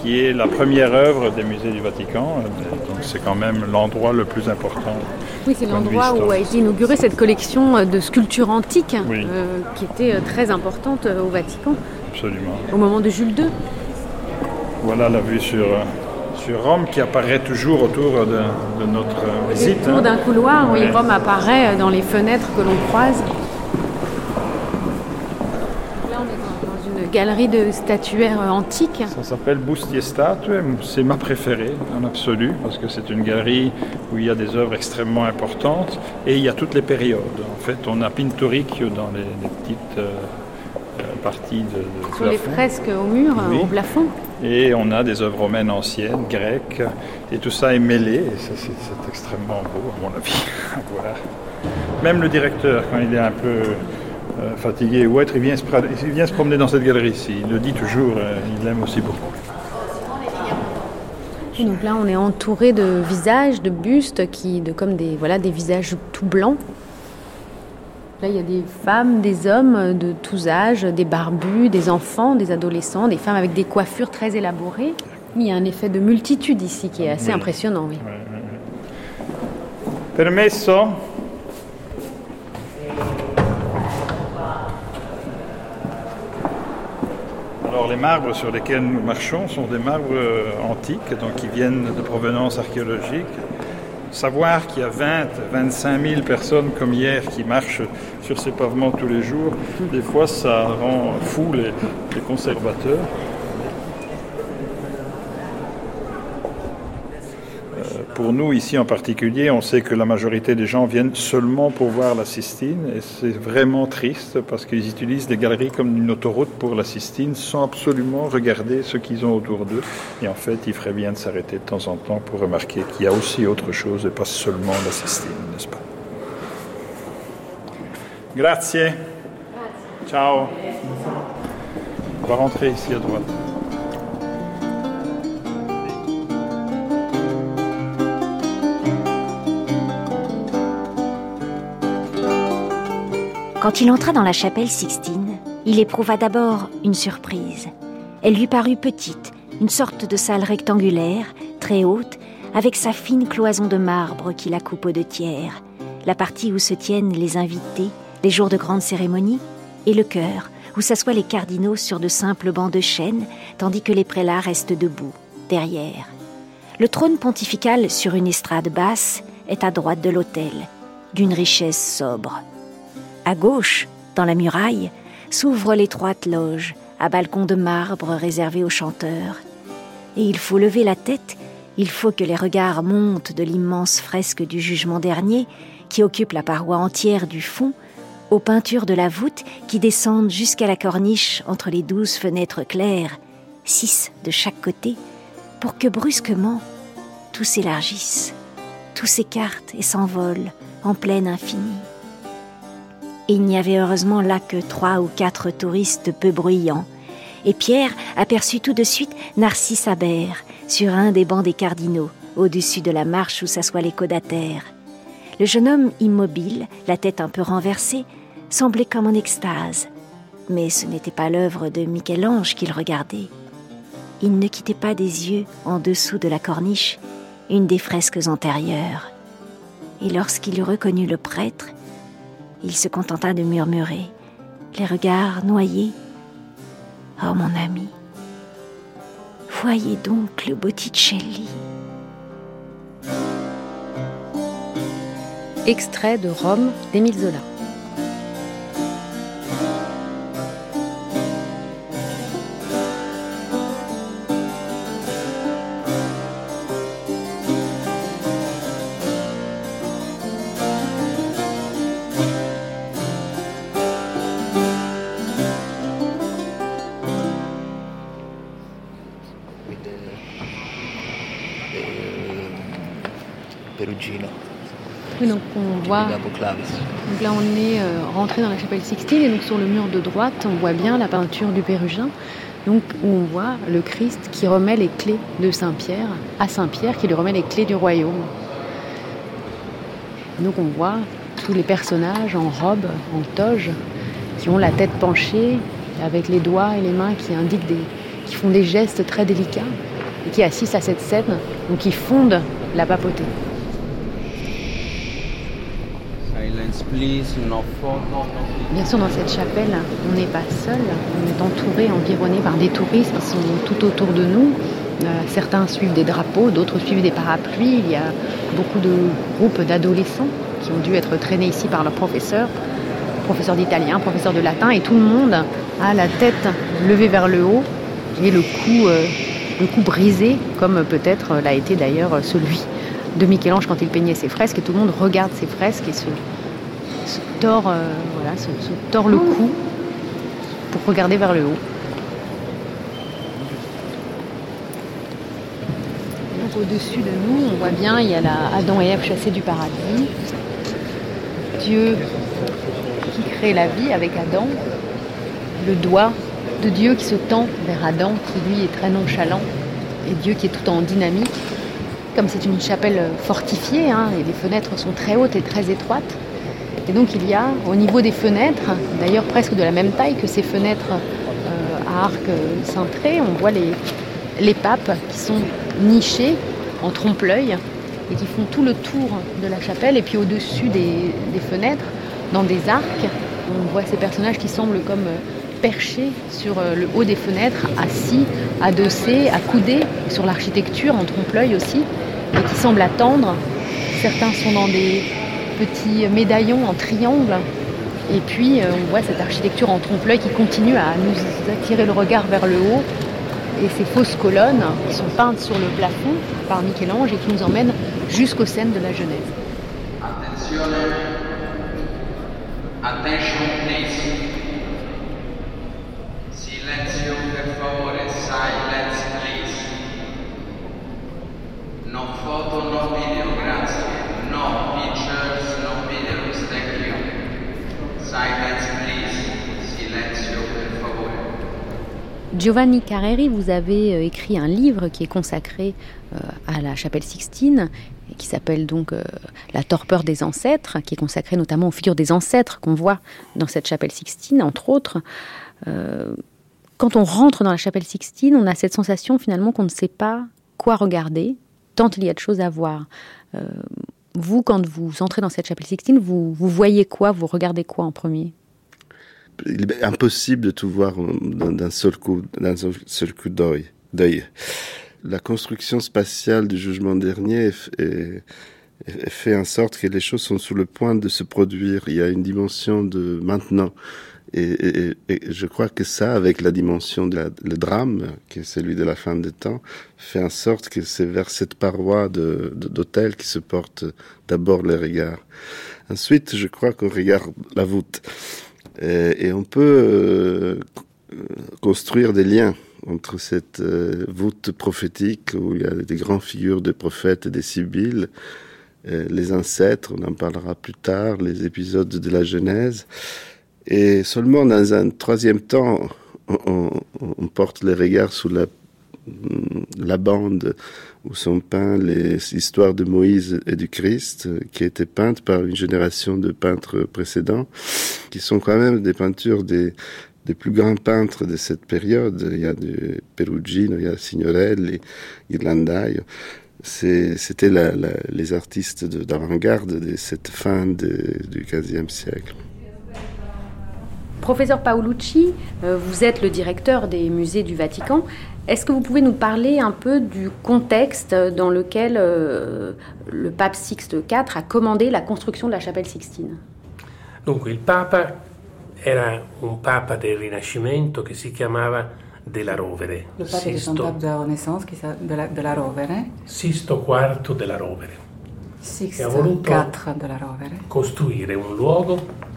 S4: qui est la première œuvre des musées du Vatican. Donc c'est quand même l'endroit le plus important.
S2: Oui, c'est l'endroit où a été inaugurée cette collection de sculptures antiques euh, qui était euh, très importante euh, au Vatican.
S4: Absolument.
S2: Au moment de Jules II.
S4: Voilà la vue sur, sur Rome qui apparaît toujours autour de, notre visite.
S2: Autour hein. d'un couloir, oui, Rome apparaît dans les fenêtres que l'on croise. galerie de statuaires antiques.
S4: Ça s'appelle Bustier Statue, c'est ma préférée en absolu parce que c'est une galerie où il y a des œuvres extrêmement importantes et il y a toutes les périodes. En fait, on a Pinturicchio dans les, petites euh, parties de,
S2: Sur les fresques au mur, au plafond.
S4: Et on a des œuvres romaines anciennes, grecques, et tout ça est mêlé, et c'est extrêmement beau à mon avis Même le directeur, quand il est un peu euh, fatigué ou être, il vient, se, il vient se promener dans cette galerie-ci. Il le dit toujours, euh, il l'aime aussi beaucoup.
S2: donc là, on est entouré de visages, de bustes, qui, de, comme des, voilà, des visages tout blancs. Là, il y a des femmes, des hommes de tous âges, des barbus, des enfants, des adolescents, des femmes avec des coiffures très élaborées. Il y a un effet de multitude ici qui est assez impressionnant. Oui.
S4: Permesso? Les marbres sur lesquels nous marchons sont des marbres euh, antiques, donc qui viennent de provenance archéologique. Savoir qu'il y a 20, 25 000 personnes comme hier qui marchent sur ces pavements tous les jours, des fois ça rend fou les conservateurs. Pour nous, ici en particulier, on sait que la majorité des gens viennent seulement pour voir la Sistine, et c'est vraiment triste parce qu'ils utilisent des galeries comme une autoroute pour la Sistine sans absolument regarder ce qu'ils ont autour d'eux. Et en fait, il ferait bien de s'arrêter de temps en temps pour remarquer qu'il y a aussi autre chose et pas seulement la Sistine, n'est-ce pas? Grazie. Ciao. On va rentrer ici à droite.
S12: Quand il entra dans la chapelle Sixtine, il éprouva d'abord une surprise. Elle lui parut petite, une sorte de salle rectangulaire, très haute, avec sa fine cloison de marbre qui la coupe aux deux tiers, la partie où se tiennent les invités, les jours de grandes cérémonies, et le chœur, où s'assoient les cardinaux sur de simples bancs de chêne, tandis que les prélats restent debout, derrière. Le trône pontifical sur une estrade basse est à droite de l'autel, d'une richesse sobre. À gauche, dans la muraille, s'ouvre l'étroite loge, à balcon de marbre réservé aux chanteurs. Et il faut lever la tête, il faut que les regards montent de l'immense fresque du jugement dernier, qui occupe la paroi entière du fond, aux peintures de la voûte qui descendent jusqu'à la corniche entre les douze fenêtres claires, six de chaque côté, pour que brusquement tout s'élargisse, tout s'écarte et s'envole en plein infini il n'y avait heureusement là que trois ou quatre touristes peu bruyants. Et Pierre aperçut tout de suite Narcisse Habert sur un des bancs des cardinaux, au-dessus de la marche où s'assoient les codataires. Le jeune homme immobile, la tête un peu renversée, semblait comme en extase. Mais ce n'était pas l'œuvre de Michel-Ange qu'il regardait. Il ne quittait pas des yeux, en dessous de la corniche, une des fresques antérieures. Et lorsqu'il eut reconnu le prêtre, il se contenta de murmurer, les regards noyés. Oh mon ami, voyez donc le Botticelli.
S2: Extrait de Rome d'Émile Zola. Donc là, on est euh, rentré dans la chapelle Sixtine et donc sur le mur de droite, on voit bien la peinture du Pérugin. Où on voit le Christ qui remet les clés de Saint-Pierre à Saint-Pierre, qui lui remet les clés du royaume. Donc on voit tous les personnages en robe, en toge, qui ont la tête penchée, avec les doigts et les mains qui indiquent des, qui font des gestes très délicats et qui assistent à cette scène, donc qui fondent la papauté. Bien sûr, dans cette chapelle, on n'est pas seul. On est entouré, environné par des touristes qui sont tout autour de nous. Euh, certains suivent des drapeaux, d'autres suivent des parapluies. Il y a beaucoup de groupes d'adolescents qui ont dû être traînés ici par leurs professeurs, professeurs d'italien, professeurs de latin, et tout le monde a la tête levée vers le haut et le cou, euh, le cou brisé, comme peut-être l'a été d'ailleurs celui de Michel-Ange quand il peignait ses fresques. Et tout le monde regarde ses fresques et se tord, euh, se, tord le cou pour regarder vers le haut. Au-dessus de nous, on voit bien, il y a Adam et Ève chassés du paradis. Dieu qui crée la vie avec Adam. Le doigt de Dieu qui se tend vers Adam, qui lui est très nonchalant. Et Dieu qui est tout en dynamique. Comme c'est une chapelle fortifiée, hein, et les fenêtres sont très hautes et très étroites, et donc il y a au niveau des fenêtres, d'ailleurs presque de la même taille que ces fenêtres euh, à arc euh, cintré, on voit les, papes qui sont nichés en trompe-l'œil et qui font tout le tour de la chapelle. Et puis au-dessus des, fenêtres, dans des arcs, on voit ces personnages qui semblent comme euh, perchés sur le haut des fenêtres, assis, adossés, accoudés sur l'architecture en trompe-l'œil aussi, et qui semblent attendre. Certains sont dans des petits médaillons en triangle. Et puis euh, on voit cette architecture en trompe-l'œil qui continue à nous attirer le regard vers le haut. Et ces fausses colonnes qui sont peintes sur le plafond par Michel-Ange et qui nous emmènent jusqu'aux scènes de la Genèse. Attention. Silenzio, per favore, silence, please. No foto, no video, grazie. No pictures, no videos, thank you. Silence, please. Silenzio, per favore. Giovanni Carreri, vous avez euh, écrit un livre qui est consacré euh, à la chapelle Sixtine qui s'appelle donc euh, La torpeur des ancêtres, qui est consacré notamment aux figures des ancêtres qu'on voit dans cette chapelle Sixtine, entre autres. quand on rentre dans la chapelle Sixtine, on a cette sensation finalement qu'on ne sait pas quoi regarder, tant il y a de choses à voir. Vous, quand vous entrez dans cette chapelle Sixtine, vous, voyez quoi Vous regardez quoi en premier?
S5: Il est impossible de tout voir d'un seul coup, d'un seul coup d'œil. La construction spatiale du jugement dernier fait en sorte que les choses sont sur le point de se produire. Il y a une dimension de maintenant. Et, je crois que ça, avec la dimension du drame, qui est celui de la fin des temps, fait en sorte que c'est vers cette paroi d'hôtel qui se porte d'abord les regards. Ensuite, je crois qu'on regarde la voûte. Et, on peut euh, construire des liens entre cette euh, voûte prophétique où il y a des grandes figures de prophètes et des sibylles, les ancêtres, on en parlera plus tard, les épisodes de la Genèse, et seulement dans un troisième temps, on, porte les regards sur la, bande où sont peints les histoires de Moïse et du Christ, qui étaient peintes par une génération de peintres précédents, qui sont quand même des peintures des, plus grands peintres de cette période. Il y a du Perugino, il y a Signorelli, Ghirlandaio. C'était les artistes d'avant-garde de, cette fin du XVe siècle.
S2: Professeur Paolucci, euh, vous êtes le directeur des musées du Vatican. Est-ce que vous pouvez nous parler un peu du contexte dans lequel euh, le pape Sixte IV a commandé la construction de la chapelle Sixtine?
S11: Donc, le Papa era un papa del Rinascimento che si chiamava della Rovere.
S10: Le pape Sisto, était un pape de la Renaissance qui de la, de la Rovere.
S11: Sisto IV della Rovere.
S10: Sixte IV della Rovere.
S11: Costruire un luogo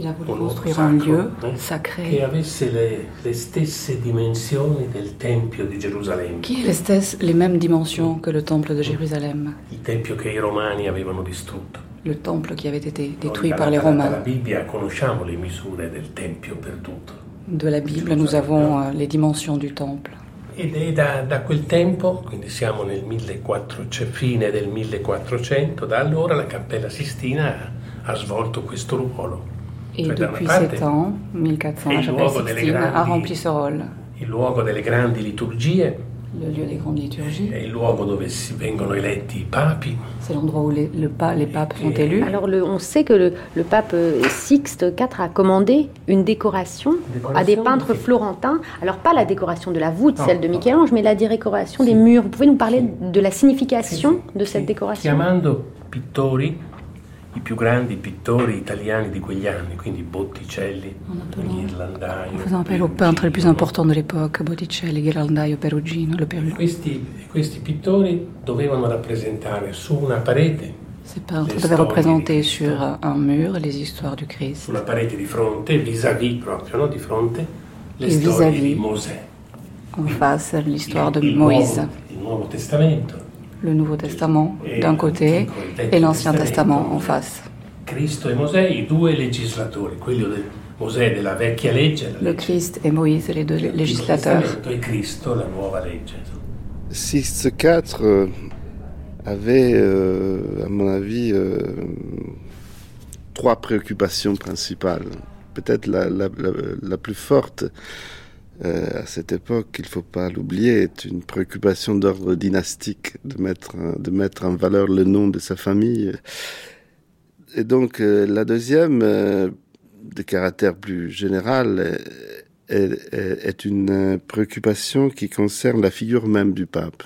S10: Il a voulu costruire un lieu sacré
S11: che avesse le, le, stesse dimensioni del Tempio di Gerusalemme.
S10: Qui ait les, les mêmes dimensions que le temple de Jérusalem.
S11: Il tempio che i Romani avevano distrutto.
S10: Le temple qui avait été détruit par les Romains.
S11: Dalla Bibbia conosciamo le misure del Tempio perduto.
S10: De la Bible, nous avons euh, les dimensions du temple.
S11: Ed è da, da, quel tempo, quindi siamo nel 1400, fine del 1400, da allora la Cappella Sistina ha, ha svolto questo ruolo.
S10: Et depuis ces temps, 1400, la chapelle Sixtine a rempli ce rôle.
S11: Il luogo delle grandi liturgie.
S10: Le lieu des grandes liturgies.
S11: È il luogo dove si vengono eletti i papi.
S10: C'est l'endroit où les, le, les papes sont élus.
S2: Alors le, on sait que le, le, pape Sixte IV a commandé une décoration, décoration à des peintres florentins. Alors pas la décoration de la voûte, non, celle de Michel-Ange, mais la décoration si. des murs. Vous pouvez nous parler si. de la signification si. de cette décoration?
S11: Chiamando pittori i più grandi pittori italiani di quegli anni, quindi Botticelli, Ghirlandaio.
S10: Aux peintres les plus importants de l'époque, Botticelli, Ghirlandaio, Perugino.
S11: Questi, questi pittori dovevano rappresentare su una parete
S10: Ces peintres devaient représenter sur un mur les histoires du Christ.
S11: Sulla parete di fronte, vis-à-vis proprio, no? di fronte, le Et storie vis -vis, di Mosè.
S10: En face, l'histoire de Moïse.
S11: Il Nuovo Testamento
S10: le Nouveau Testament d'un côté et l'Ancien Testament en face.
S11: E
S10: le Christ et Moïse, les deux législateurs.
S11: E Cristo, la nuova legge.
S5: Sixte IV euh, avait, euh, à mon avis, euh, trois préoccupations principales. Peut-être la, la, la, la, plus forte, euh, à cette époque, il ne faut pas l'oublier, est une préoccupation d'ordre dynastique, de mettre, de mettre en valeur le nom de sa famille. Et donc euh, la deuxième, euh, de caractère plus général, est, une préoccupation qui concerne la figure même du pape,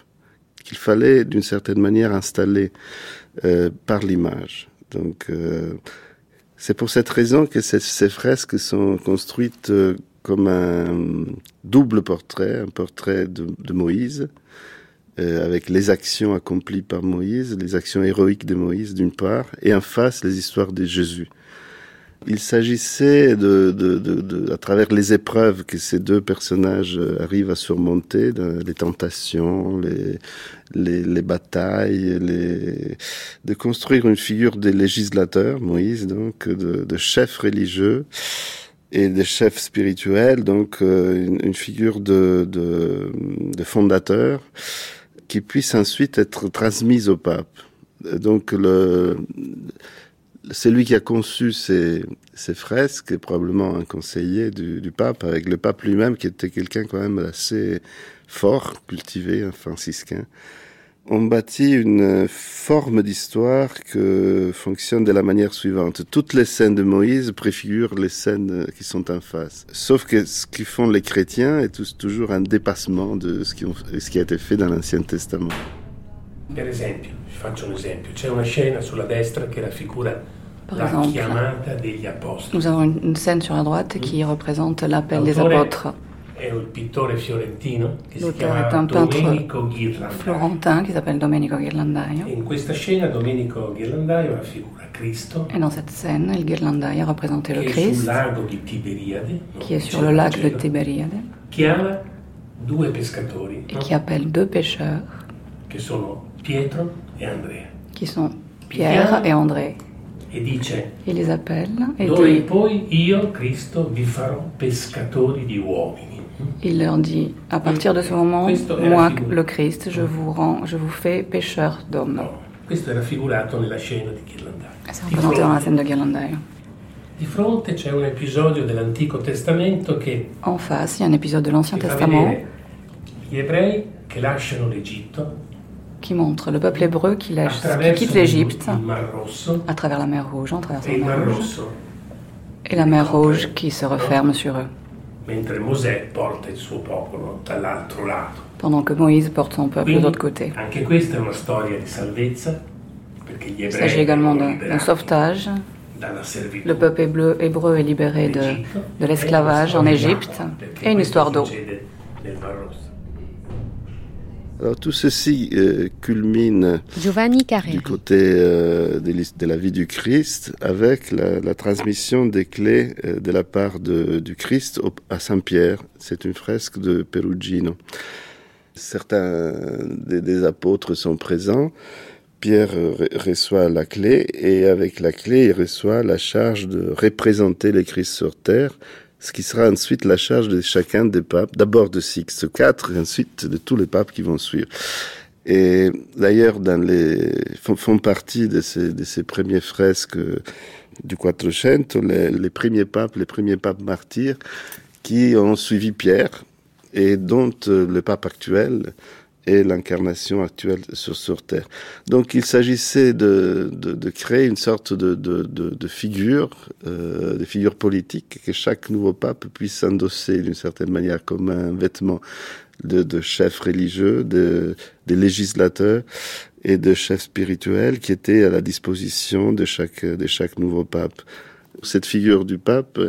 S5: qu'il fallait d'une certaine manière installer par l'image. Donc c'est pour cette raison que ces fresques sont construites comme un double portrait, un portrait de, Moïse, euh, avec les actions accomplies par Moïse, les actions héroïques de Moïse d'une part, et en face les histoires de Jésus. Il s'agissait de, de, de, à travers les épreuves que ces deux personnages arrivent à surmonter, les tentations, les, les, les batailles, les, de construire une figure de législateur, Moïse donc, de, de chef religieux, et des chefs spirituels, donc euh, une, figure de, de, fondateur qui puisse ensuite être transmise au pape. Donc le, celui qui a conçu ces, ces fresques est probablement un conseiller du, du pape, avec le pape lui-même qui était quelqu'un quand même assez fort, cultivé, un franciscain on bâtit une forme d'histoire que fonctionne de la manière suivante. Toutes les scènes de Moïse préfigurent les scènes qui sont en face. Sauf que ce qu'ils font les chrétiens est toujours un dépassement de ce qui, ont, ce qui a été fait dans l'Ancien Testament.
S11: Per esempio, vi faccio un esempio, c'è una scena sulla destra che raffigura
S10: Par la exemple,
S11: chiamata degli apostoli.
S10: Nous avons une scène sur la droite qui représente l'appel des apôtres.
S11: L'auteur
S10: est un peintre florentin qui s'appelle Domenico Ghirlandaio. Et dans cette scène, il Ghirlandaio représentait le Christ, qui est sur le lac de Tiberiade, et qui appelle deux pêcheurs,
S11: qui sont Pietro et Andrea.
S10: Qui sont Pierre et André.
S11: E dice,
S10: il les appelle et
S11: dit, poi io, Cristo, vi farò pescatori di uomini.
S10: Il leur dit, à partir de ce moment, moi, le Christ, je vous rends, je vous fais pécheur d'hommes.
S11: Questo è raffigurato nella scena di Ghirlandaio.
S10: C'est représenté dans la scène de Ghirlandaio.
S11: Di fronte c'è un episodio dell'Antico Testamento che
S10: En face, il y a un épisode de l'Ancien Testament
S11: gli ebrei che lasciano l'Egitto
S10: qui montre le peuple hébreu qui, qui quitte l'Égypte à travers la mer Rouge, en traversant la mer Rouge, et la mer Rouge qui se referme sur eux. Pendant que Moïse porte son peuple de l'autre côté. Il s'agit également d'un sauvetage. Le peuple hébreu est libéré de, de l'esclavage en Égypte et une histoire d'eau.
S5: Alors tout ceci euh, culmine du côté euh, de, la vie du Christ avec la, transmission des clés euh, de la part de, du Christ à Saint-Pierre. C'est une fresque de Perugino. Certains des, apôtres sont présents. Pierre reçoit la clé et avec la clé, il reçoit la charge de représenter le Christ sur terre ce qui sera ensuite la charge de chacun des papes, d'abord de Sixte IV et ensuite de tous les papes qui vont suivre. Et d'ailleurs, dans les font, partie de ces, premiers fresques du Quattrocento, les, les premiers papes, les premiers papes martyrs qui ont suivi Pierre et dont le pape actuel et l'incarnation actuelle sur, sur Terre. Donc il s'agissait de, de, de, créer une sorte de, de, de figure, euh, de figure politique, que chaque nouveau pape puisse endosser d'une certaine manière comme un vêtement de, de chef religieux, de, de législateurs et de chefs spirituels qui étaient à la disposition de chaque, de chaque nouveau pape. Cette figure du pape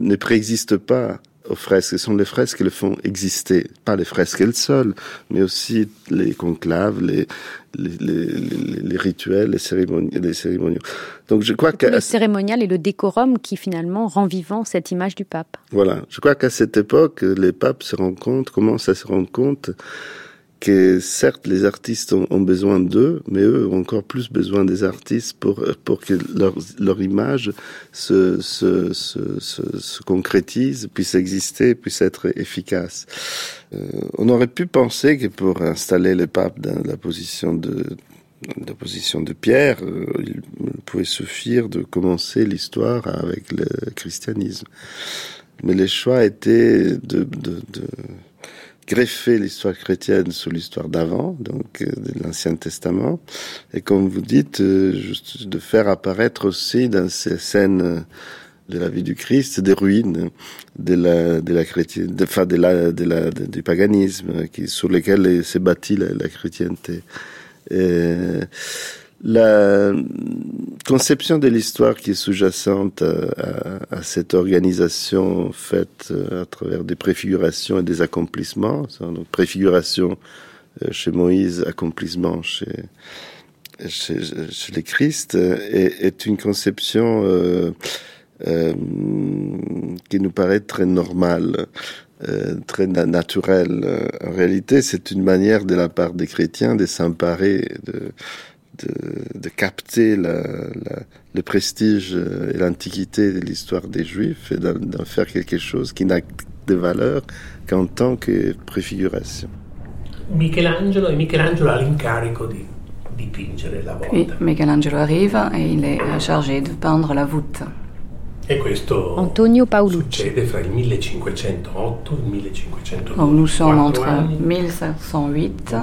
S5: ne préexiste pas aux fresques. Ce sont les fresques qui le font exister. Pas les fresques elles seules, mais aussi les conclaves, les, les, les, les rituels, les cérémonies, les cérémoniaux.
S3: Donc je crois que le cérémonial et le décorum qui finalement rend vivant cette image du pape.
S5: Voilà. Je crois qu'à cette époque, les papes se rendent compte, commencent à se rendre compte que certes les artistes ont, besoin d'eux, mais eux ont encore plus besoin des artistes pour, pour que leur, leur image se, se, se, se, concrétise, puisse exister, puisse être efficace. Euh, on aurait pu penser que pour installer le pape dans la position de, la position de Pierre, euh, il pouvait suffire de commencer l'histoire avec le christianisme. Mais le choix était de, de, de greffer l'histoire chrétienne sur l'histoire d'avant, donc euh, de l'Ancien Testament, et comme vous dites, euh, juste de faire apparaître aussi dans ces scènes euh, de la vie du Christ des ruines de la de la chrétienne, de, enfin de la de la du paganisme qui sur lesquels s'est bâtie la, la chrétienté. Et, la conception de l'histoire qui est sous-jacente à, cette organisation faite euh, à travers des préfigurations et des accomplissements, donc préfiguration euh, chez Moïse, accomplissement chez, chez, chez les Christ, est, est une conception euh, euh, qui nous paraît très normale. Euh, très naturelle. En réalité, c'est une manière de la part des chrétiens de s'emparer de, de, capter le prestige et l'antiquité de l'histoire des Juifs et d'en faire quelque chose qui n'a de valeur qu'en tant que préfiguration.
S11: Michelangelo, et Michelangelo a l'incarico di dipingere la volta.
S10: Puis Michelangelo arrive et il est chargé de peindre la voûte.
S11: E questo
S3: Antonio Paolucci.
S11: succede fra il 1508 e il 1512.
S10: nous sommes entre 1508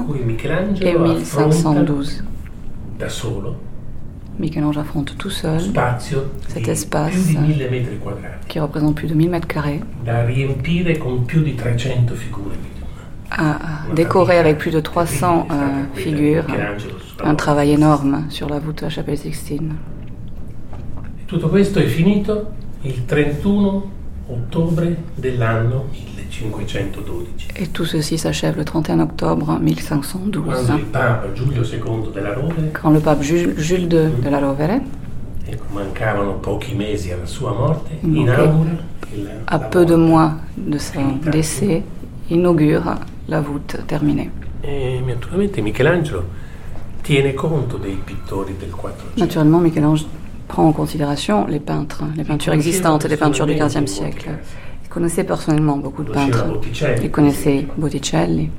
S10: et 1512
S11: da solo.
S10: Michel-Ange affronte tout seul cet espace qui représente plus de 1000 mètres carrés. À décorer avec plus de 300 euh, figures. Un travail énorme sur la voûte de la chapelle Sixtine.
S11: Tutto questo è finito il 31 ottobre dell'anno
S10: et tout ceci s'achève le 31 octobre 1512. Quand le pape Jules II de la Rovere, à peu de mois de son décès, inaugure la voûte terminée. Naturellement, Michel-Ange prend en considération les peintres, les peintures existantes et les peintures du XVe siècle connaissait personnellement beaucoup de peintres. Il connaissait Botticelli.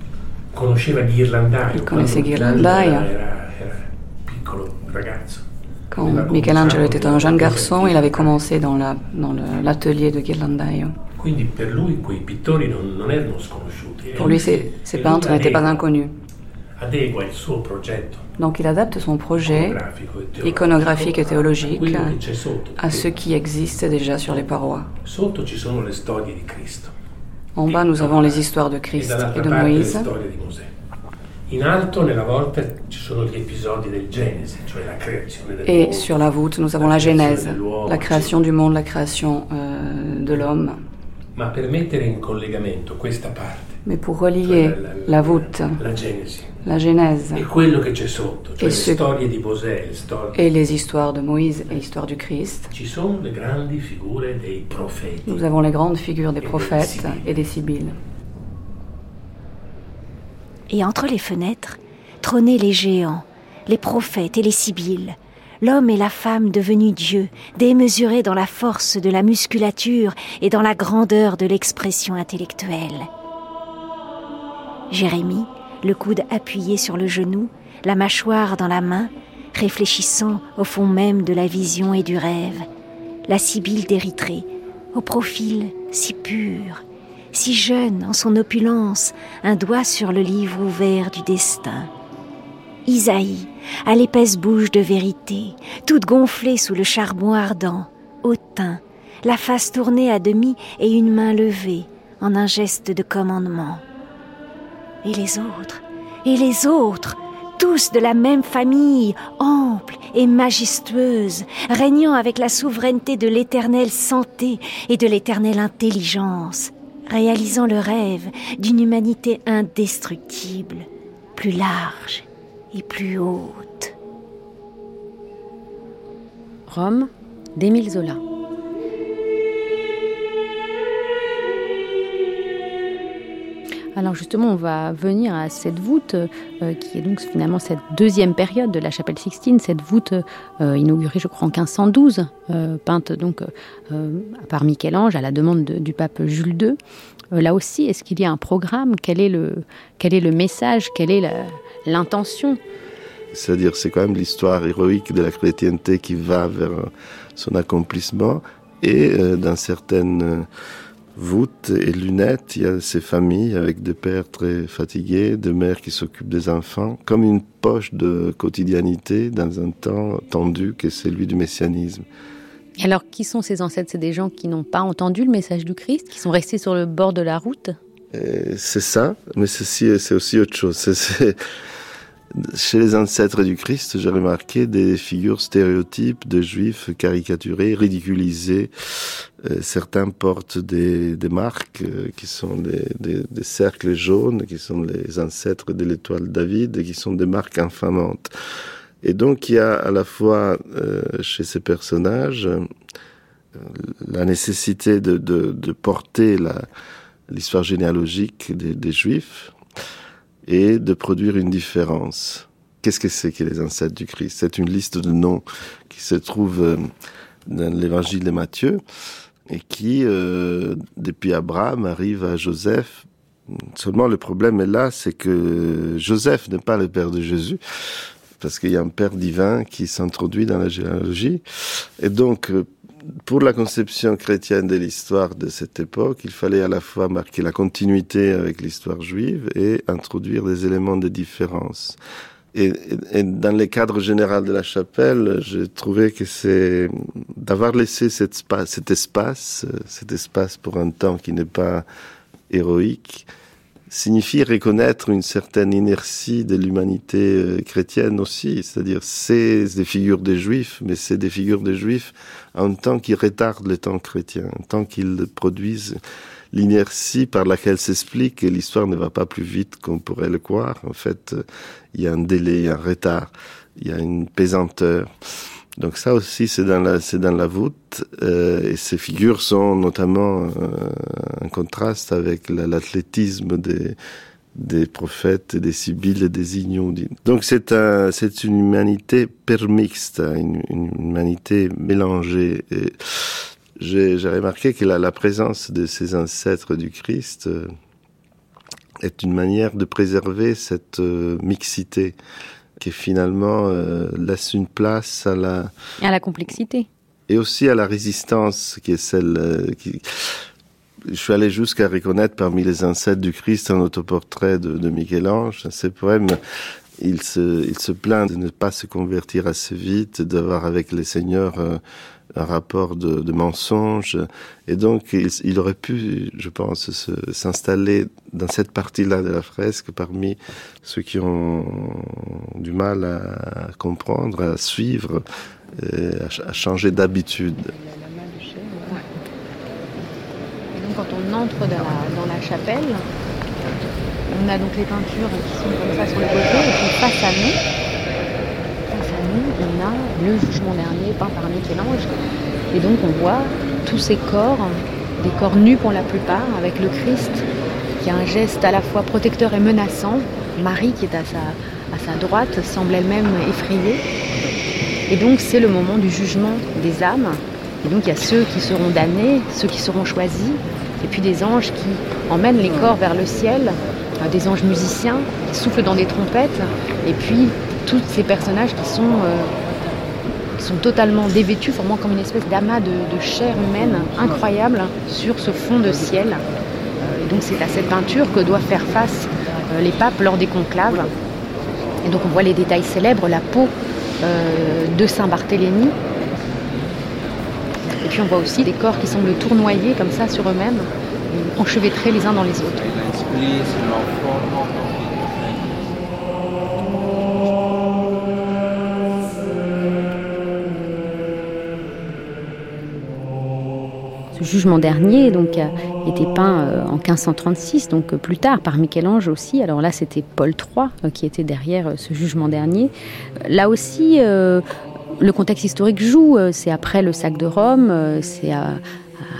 S10: Il connaissait Ghirlandaio. Quand Michelangelo était un jeune garçon, il avait commencé dans l'atelier de Ghirlandaio. Pour lui, ces, ces peintres n'étaient pas inconnus. Donc il adapte son projet iconographique et théologique à ce qui existe déjà sur les parois. En bas, nous avons les histoires de Christ et de Moïse. Et sur la voûte, nous avons la Genèse, la création du monde, la création euh, de l'homme. Mais pour relier la voûte, la Genèse, et, les histoires de Moïse et l'histoire du Christ, nous avons les grandes figures des prophètes et des sibylles.
S12: Et entre les fenêtres trônaient les géants, les prophètes et les sibylles, l'homme et la femme devenus dieux, démesurés dans la force de la musculature et dans la grandeur de l'expression intellectuelle. Jérémie, le coude appuyé sur le genou, la mâchoire dans la main, réfléchissant au fond même de la vision et du rêve, la sibylle d'Érythrée, au profil si pur, si jeune en son opulence, un doigt sur le livre ouvert du destin. Isaïe, à l'épaisse bouche de vérité, toute gonflée sous le charbon ardent, hautain, la face tournée à demi et une main levée en un geste de commandement. Et les autres, et les autres, tous de la même famille, ample et majestueuse, régnant avec la souveraineté de l'éternelle santé et de l'éternelle intelligence, réalisant le rêve d'une humanité indestructible, plus large et plus haute.
S3: Rome d'Émile Zola. Alors justement, on va venir à cette voûte euh, qui est donc finalement cette deuxième période de la chapelle Sixtine, cette voûte euh, inaugurée, je crois, en 1512, euh, peinte donc par Michel-Ange à la demande du pape Jules II. là aussi, est-ce qu'il y a un programme? Quel est, le, message? Quelle est l'intention?
S5: C'est-à-dire, c'est quand même l'histoire héroïque de la chrétienté qui va vers son accomplissement et dans certaines voûtes et lunettes, il y a ces familles avec des pères très fatigués, des mères qui s'occupent des enfants, comme une poche de quotidianité dans un temps tendu que celui du messianisme.
S3: alors, qui sont ces ancêtres? C'est des gens qui n'ont pas entendu le message du Christ, qui sont restés sur le bord de la route?
S5: C'est ça, mais c'est aussi autre chose. C'est chez les ancêtres du Christ, j'ai remarqué des figures stéréotypes de juifs caricaturés, ridiculisés. Euh, certains portent des, marques euh, qui sont des, cercles jaunes, qui sont les ancêtres de l'étoile David, qui sont des marques infamantes. Et donc il y a à la fois euh, chez ces personnages la nécessité de, porter l'histoire généalogique des Juifs, et de produire une différence. Qu'est-ce que c'est que les ancêtres du Christ? C'est une liste de noms qui se trouve euh, dans l'évangile de Matthieu et qui, euh, depuis Abraham, arrive à Joseph. Seulement le problème est là, c'est que Joseph n'est pas le père de Jésus, parce qu'il y a un père divin qui s'introduit dans la généalogie. Et donc, euh, pour la conception chrétienne de l'histoire de cette époque, il fallait à la fois marquer la continuité avec l'histoire juive et introduire des éléments de différence. Et, dans le cadre général de la chapelle, j'ai trouvé que c'est d'avoir laissé cet espace, cet espace, cet espace pour un temps qui n'est pas héroïque, signifie reconnaître une certaine inertie de l'humanité euh, chrétienne aussi. C'est-à-dire, c'est des figures des juifs, mais c'est des figures des juifs en tant qu'ils retardent le temps chrétien, en tant qu'ils produisent l'inertie par laquelle s'explique que l'histoire ne va pas plus vite qu'on pourrait le croire. En fait, il y a un délai, un retard, il y a une pesanteur. Donc ça aussi, c'est dans la, c'est dans la voûte, euh, et ces figures sont notamment euh, en contraste avec l'athlétisme des, des prophètes, des sibylles et des ignots. Donc c'est un, c'est une humanité permixte, une, une humanité mélangée. Et j'ai, j'ai remarqué que la, la, présence de ces ancêtres du Christ euh, est une manière de préserver cette euh, mixité qui finalement euh, laisse une place à la...
S3: À la complexité.
S5: Et aussi à la résistance qui est celle... Euh, qui... je suis allé jusqu'à reconnaître parmi les ancêtres du Christ un autoportrait de, de Michel-Ange. Ces poèmes, il se, il se plaint de ne pas se convertir assez vite, d'avoir avec les seigneurs euh, un rapport de, mensonge. Et donc, il, aurait pu, je pense, s'installer dans cette partie-là de la fresque parmi ceux qui ont du mal à comprendre, à suivre, et à, changer d'habitude.
S2: quand on entre dans la, chapelle, on a donc les peintures qui sont comme ça sur le côté, et puis face à nous, on a le jugement dernier peint par Michel-Ange. Et donc on voit tous ces corps, des corps nus pour la plupart, avec le Christ qui a un geste à la fois protecteur et menaçant. Marie qui est à sa, à sa droite semble elle-même effrayée. Et donc c'est le moment du jugement des âmes. Et donc il y a ceux qui seront damnés, ceux qui seront choisis, et puis des anges qui emmènent les corps vers le ciel, des anges musiciens qui soufflent dans des trompettes, et puis tous ces personnages qui sont, euh, qui sont totalement dévêtus, formant comme une espèce d'amas de, chair humaine incroyable sur ce fond de ciel. Euh, donc c'est à cette peinture que doivent faire face euh, les papes lors des conclaves. Et donc on voit les détails célèbres, la peau de Saint Barthélemy, et puis on voit aussi des corps qui semblent tournoyer comme ça sur eux-mêmes, enchevêtrés les uns dans les autres. Jugement dernier donc, a été peint euh, en 1536, donc euh, plus tard par Michel-Ange aussi. Alors là, c'était Paul III euh, qui était derrière ce jugement dernier. Là aussi, le contexte historique joue. Euh, c'est après le sac de Rome, euh, c'est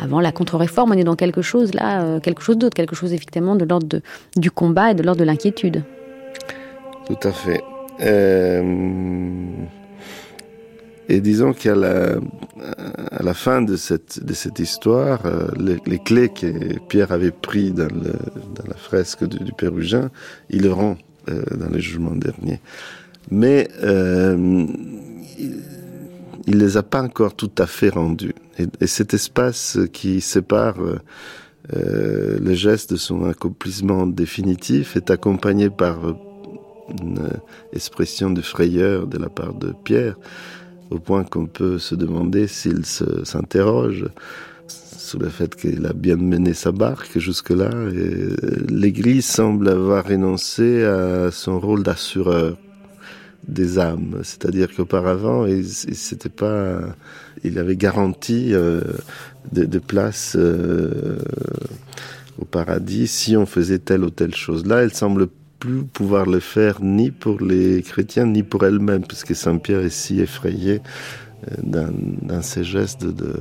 S2: avant la contre-réforme. On est dans quelque chose là, euh, quelque chose d'autre, quelque chose effectivement de l'ordre du combat et de l'ordre de l'inquiétude.
S5: Tout à fait. Euh... Et disons qu'à la, à la fin de cette, de cette histoire, les, les clés que Pierre avait pris dans, le, dans la fresque du, du Pérugin, il le rend euh, dans le jugement dernier. Mais euh, il les a pas encore tout à fait rendus. Et, et cet espace qui sépare euh, le geste de son accomplissement définitif est accompagné par une expression de frayeur de la part de Pierre, au point qu'on peut se demander s'il s'interroge sur le fait qu'il a bien mené sa barque jusque-là. L'Église semble avoir renoncé à son rôle d'assureur des âmes. C'est-à-dire qu'auparavant, il, il pas, il avait garanti euh, des de places euh, au paradis si on faisait telle ou telle chose. Là, elle semble plus pouvoir le faire ni pour les chrétiens ni pour elle-même, puisque Saint Pierre est si effrayé euh, dans, dans ses gestes de,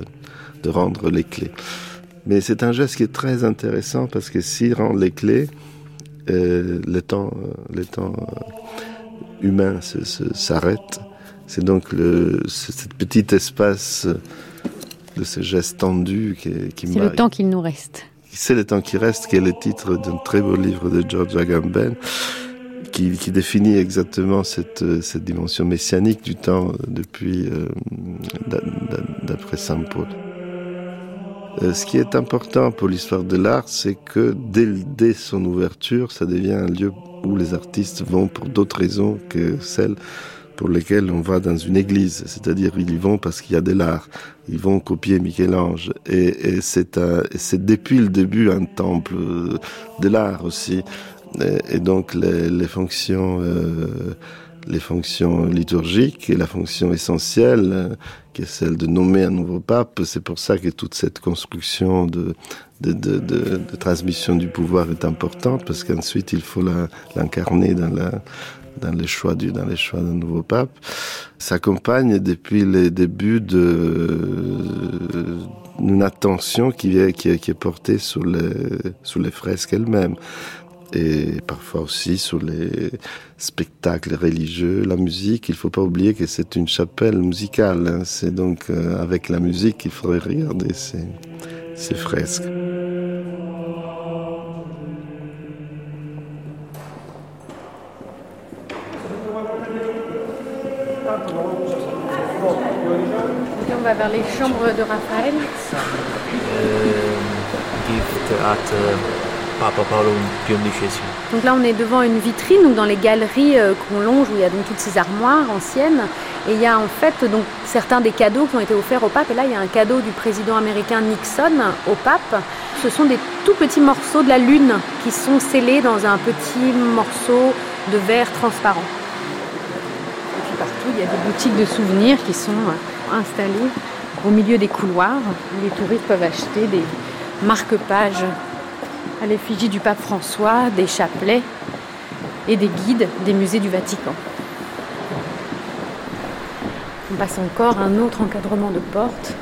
S5: de, rendre les clés. Mais c'est un geste qui est très intéressant parce que s'il rend les clés, euh, le temps, le temps euh, humain s'arrête. C'est donc le, cet petit espace de ce geste tendu qui, qui
S2: C'est le temps qu'il nous reste.
S5: C'est le temps qui reste, qui est le titre d'un très beau livre de George Agamben, qui, qui définit exactement cette, cette dimension messianique du temps depuis euh, d'après Saint Paul. Euh, ce qui est important pour l'histoire de l'art, c'est que dès, dès son ouverture, ça devient un lieu où les artistes vont pour d'autres raisons que celles pour lesquelles on va dans une église. C'est-à-dire, ils y vont parce qu'il y a de l'art. Ils vont copier Michel-Ange. Et, et c'est depuis le début un temple de l'art aussi. Et, et, donc, les, les fonctions... Euh, les fonctions liturgiques et la fonction essentielle euh, qui est celle de nommer un nouveau pape. C'est pour ça que toute cette construction de, de, de, de, transmission du pouvoir est importante parce qu'ensuite il faut l'incarner dans la dans les choix du dans les choix d'un nouveau pape s'accompagne depuis les débuts de une attention qui est qui est, qui est portée sur les sur les fresques elles-mêmes et parfois aussi sur les spectacles religieux, la musique. Il faut pas oublier que c'est une chapelle musicale. Hein. C'est donc euh, avec la musique qu'il faudrait regarder ces, ces fresques.
S2: on va vers les chambres de Raphaël.
S15: Papa Paolo XI.
S2: Donc là, on est devant une vitrine, donc dans les galeries euh, qu'on longe, où il y a donc toutes ces armoires anciennes. Et il y a en fait donc certains des cadeaux qui ont été offerts au pape. Et là, il y a un cadeau du président américain Nixon au pape. Ce sont des tout petits morceaux de la lune qui sont scellés dans un petit morceau de verre transparent. Et puis partout, il y a des boutiques de souvenirs qui sont euh, installées au milieu des couloirs les touristes peuvent acheter des marque-pages à l'effigie du pape François, des chapelets et des guides des musées du Vatican. On passe encore un autre encadrement de porte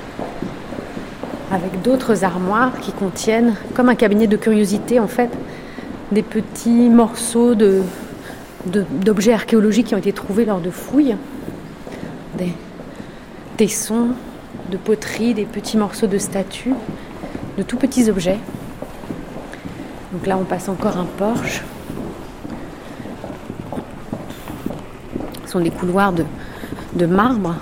S2: avec d'autres armoires qui contiennent, comme un cabinet de curiosité en fait, des petits morceaux d'objets archéologiques qui ont été trouvés lors de fouilles, des tessons de poterie, des petits morceaux de statues, de tout petits objets. Donc là, on passe encore un porche. Ce sont des couloirs de, marbre.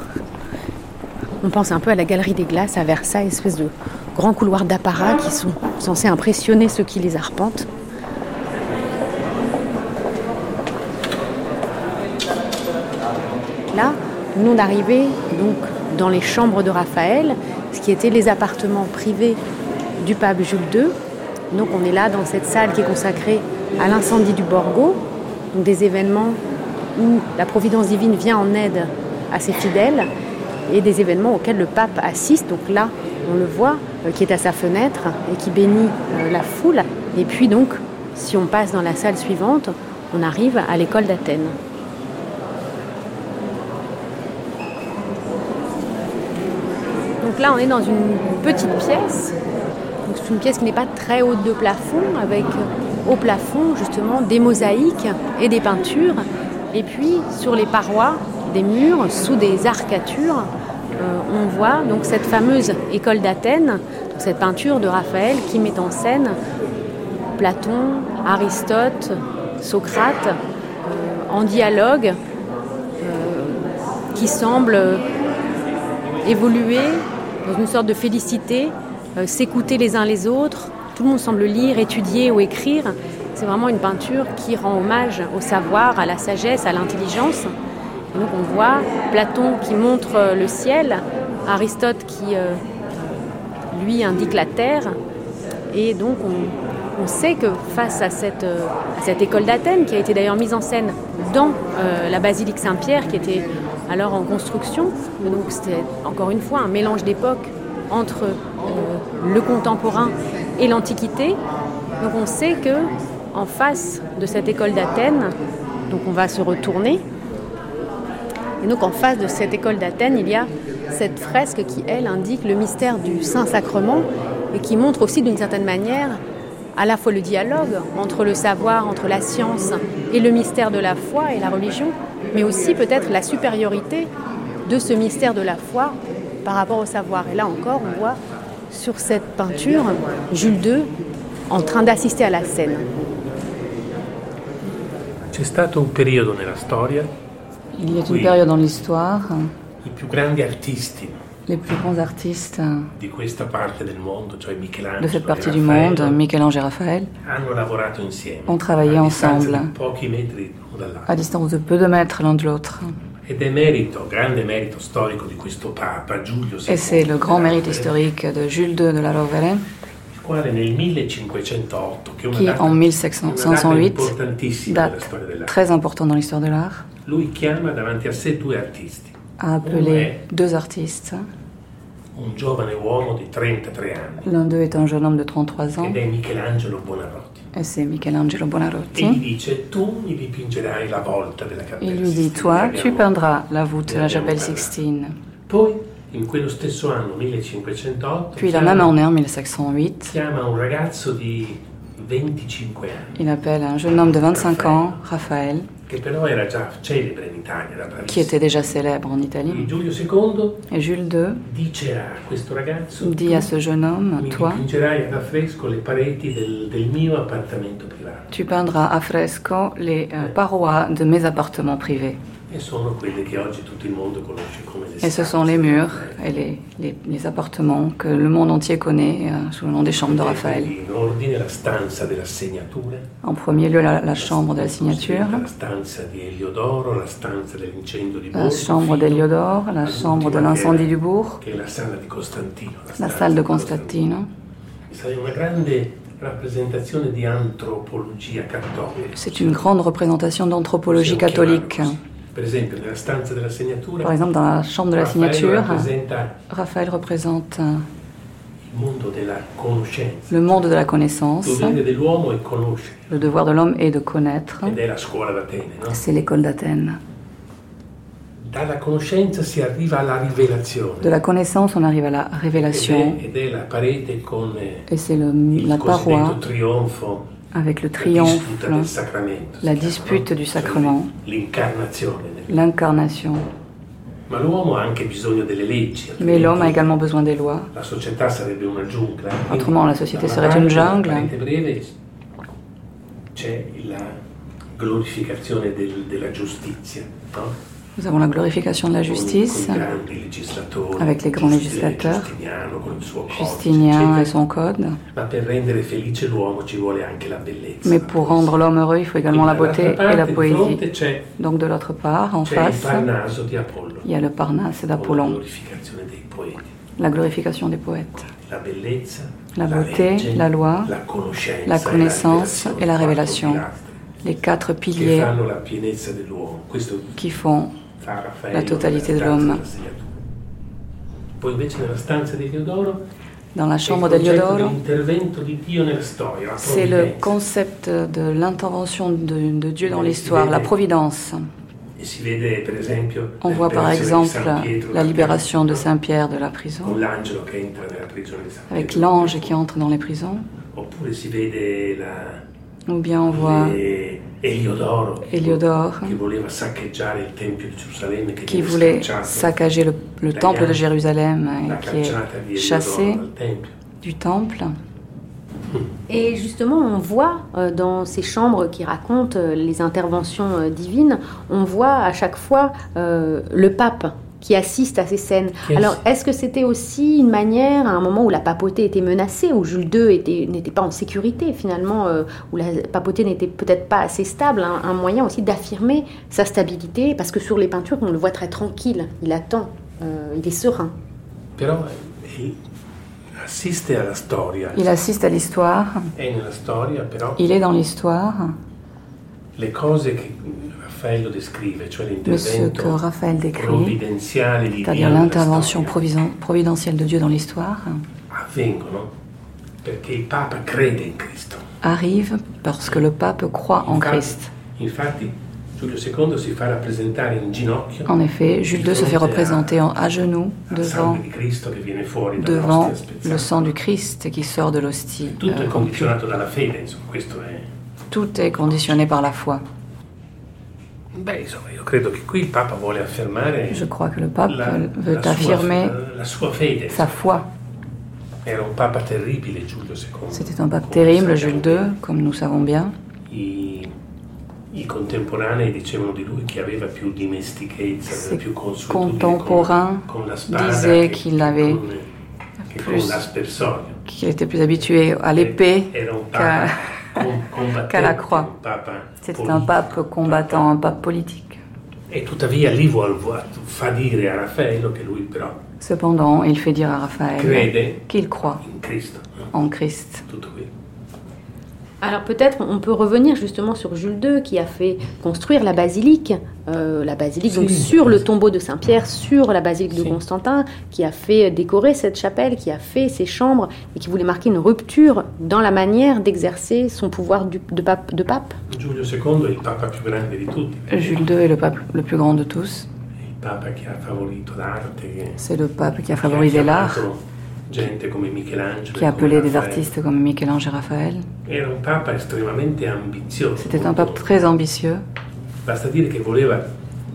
S2: On pense un peu à la galerie des glaces à Versailles, espèce de grands couloirs d'apparat qui sont censés impressionner ceux qui les arpentent. Là, nous venons d'arriver donc dans les chambres de Raphaël, ce qui étaient les appartements privés du pape Jules II, donc on est là dans cette salle qui est consacrée à l'incendie du Borgo, donc des événements où la providence divine vient en aide à ses fidèles et des événements auxquels le pape assiste. Donc là, on le voit, euh, qui est à sa fenêtre et qui bénit euh, la foule. Et puis donc, si on passe dans la salle suivante, on arrive à l'école d'Athènes. Donc là, on est dans une petite pièce une pièce qui n'est pas très haute de plafond, avec au plafond justement des mosaïques et des peintures. Et puis sur les parois des murs, sous des arcatures, euh, on voit donc cette fameuse école d'Athènes, cette peinture de Raphaël qui met en scène Platon, Aristote, Socrate, euh, en dialogue, euh, qui semble évoluer dans une sorte de félicité s'écouter les uns les autres. Tout le monde semble lire, étudier ou écrire. C'est vraiment une peinture qui rend hommage au savoir, à la sagesse, à l'intelligence. donc on voit Platon qui montre euh, le ciel, Aristote qui euh, lui indique la terre. Et donc on, sait que face à cette, école d'Athènes, qui a été d'ailleurs mise en scène dans la basilique Saint-Pierre, qui était alors en construction, donc c'était encore une fois un mélange d'époques entre euh, le contemporain et l'Antiquité. Donc on sait que en face de cette école d'Athènes, donc on va se retourner. Et donc en face de cette école d'Athènes, il y a cette fresque qui, elle, indique le mystère du Saint-Sacrement et qui montre aussi d'une certaine manière à la fois le dialogue entre le savoir, entre la science et le mystère de la foi et la religion, mais aussi peut-être la supériorité de ce mystère de la foi par rapport au savoir. Et là encore, on voit sur cette peinture Jules II en train d'assister à la scène.
S11: C'è stato un periodo nella storia
S10: Il y a une période dans l'histoire
S11: i più grandi artisti
S10: les plus grands artistes de cette partie du monde, Michel-Ange et Raphaël, ont travaillé ensemble à distance de peu de mètres l'un de l'autre.
S11: Et
S10: c'est le grand mérite historique de Jules II de la Rovere? Qui en 1508 date très important dans l'histoire de l'art. A appelé deux artistes. L'un d'eux est un jeune homme de 33 ans. Et c'est Michelangelo Buonarroti. Il lui dit, toi, tu peindras la voûte de la chapelle Sixtine. Puis la même année, en 1508, il appelle un jeune homme de 25 ans, Raphaël, qui était déjà célèbre en Italie. Et Jules II dit à ce jeune homme, toi, tu peindras à fresco les euh, parois de mes appartements privés. Et ce sont les murs et les, les, les appartements que le monde entier connaît euh, sous le nom des chambres de Raphaël. En premier lieu, la, la chambre de la signature, la chambre d'Eliodore, la chambre de l'incendie du bourg, la salle de Constantino. C'est une grande représentation d'anthropologie catholique. Par exemple, dans la chambre de la signature, Raphaël représente le monde de la connaissance. Le devoir de l'homme est de connaître. C'est l'école d'Athènes. De la connaissance, on arrive à la révélation. Et c'est la paroi avec le triomphe, la dispute du sacrement, l'incarnation. Mais l'homme a également besoin des lois. Autrement, la société serait une jungle. Nous avons la glorification de la justice avec les grands législateurs, Justinien et son code. Mais pour rendre l'homme heureux, il faut également la beauté et la poésie. Donc de l'autre part, en face, il y a le Parnasse d'Apollon, la glorification des poètes. La beauté, la loi, la connaissance et la révélation les quatre piliers qui font la totalité de l'homme. Dans la chambre d'Eliodoro, c'est le concept de l'intervention de, de, Dieu dans l'histoire, la providence. On voit par exemple la libération de Saint-Pierre de la prison, avec l'ange qui entre dans les prisons. Ou bien on voit Eliodoro, qui voulait saccager le, le temple de Jérusalem et qui est chassé du temple.
S2: Et justement, on voit euh, dans ces chambres qui racontent euh, les interventions euh, divines, on voit à chaque fois le pape qui assiste à ces scènes. Alors, est-ce que c'était aussi une manière, à un moment où la papauté était menacée, où Jules II n'était pas en sécurité finalement, où la papauté n'était peut-être pas assez stable, hein, un moyen aussi d'affirmer sa stabilité, parce que sur les peintures, on le voit très tranquille, il attend, il est serein.
S10: Il assiste à l'histoire. Il est dans l'histoire.
S11: Mais
S10: ce que Raphaël décrit, c'est-à-dire l'intervention providentielle de Dieu dans l'histoire, arrive parce que le pape croit en Christ. En effet, Jules II se fait représenter à genoux devant, devant le sang du Christ qui sort de l'hostie. Tout est conditionné par la foi. Je crois que le pape veut affirmer sa foi. C'était un pape terrible, Jules II, comme nous savons bien.
S11: I contemporanei dicevano di lui che aveva più dimestichezza, più
S10: contemporains disaient qu'il avait plus, qu'il était plus habitué à l'épée qu'à qu la croix. C'était un pape combattant, un pape politique.
S11: E tuttavia lì fa dire a Raffaello che lui però
S10: Cependant, il fait dire à Raphaël qu'il croit en Christ.
S11: Tutto qui.
S2: Alors peut-être on peut revenir justement sur Jules II qui a fait construire la basilique, euh, la basilique donc sur le tombeau de Saint-Pierre, sur la basilique de Constantin, qui a fait décorer cette chapelle, qui a fait ses chambres et qui voulait marquer une rupture dans la manière d'exercer son pouvoir de, pape, de pape.
S10: Jules II est le pape le plus grand de tous. C'est le pape qui a favorisé l'art qui appelait des artistes comme Michel-Ange et Raphaël. C'était un pape très ambitieux.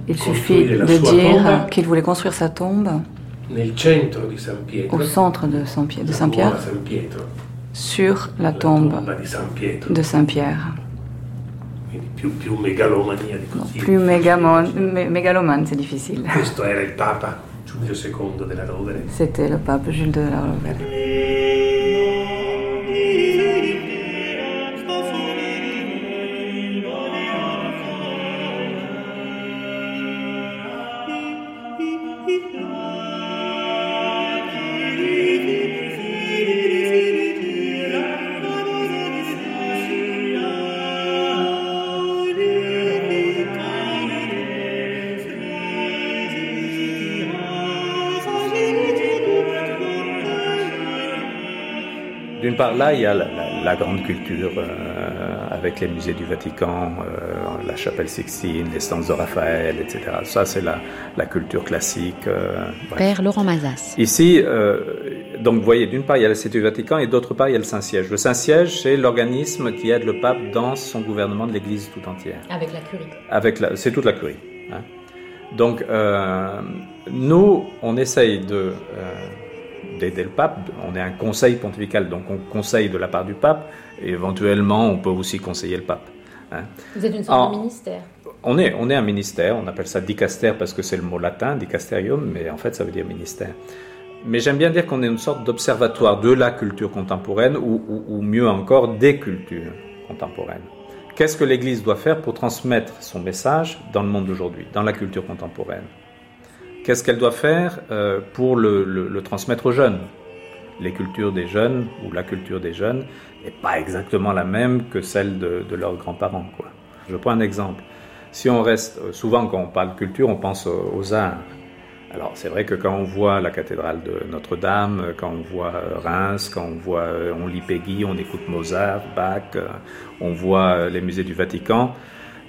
S10: Il suffit de dire qu'il voulait construire sa tombe au centre de Saint-Pierre, sur la tombe de Saint-Pierre. Plus mégalomane, c'est difficile.
S11: Giulio II della Rovere.
S10: C'était le pape Jules de la Rovere.
S4: Part, là, il y a la, grande culture euh, avec les musées du Vatican, euh, la chapelle Sixtine, les stances de Raphaël, etc. Ça, c'est la, culture classique.
S3: Euh, Père Laurent Mazas.
S4: Ici, donc vous voyez, d'une part, il y a la Cité du Vatican et d'autre part, il y a le Saint-Siège. Le Saint-Siège, c'est l'organisme qui aide le pape dans son gouvernement de l'Église tout entière.
S3: Avec la curie.
S4: Avec la, c'est toute la curie. Hein. Donc, nous, on essaye de d'aider le pape. On est un conseil pontifical, donc on conseille de la part du pape, et éventuellement on peut aussi conseiller le pape.
S3: Hein. Vous êtes une sorte de ministère
S4: on est, on est un ministère, on appelle ça dicaster parce que c'est le mot latin, dicasterium, mais en fait ça veut dire ministère. Mais j'aime bien dire qu'on est une sorte d'observatoire de la culture contemporaine, ou, ou mieux encore des cultures contemporaines. Qu'est-ce que l'Église doit faire pour transmettre son message dans le monde d'aujourd'hui, dans la culture contemporaine? Qu'est-ce qu'elle doit faire euh, pour le, transmettre aux jeunes? Les cultures des jeunes ou la culture des jeunes n'est pas exactement la même que celle de, leurs grands-parents. Je prends un exemple. Si on reste, euh, souvent quand on parle culture, on pense aux arts. Alors c'est vrai que quand on voit la cathédrale de Notre-Dame, quand on voit euh, Reims, quand on voit, on lit Peggy, on écoute Mozart, Bach, on voit les musées du Vatican,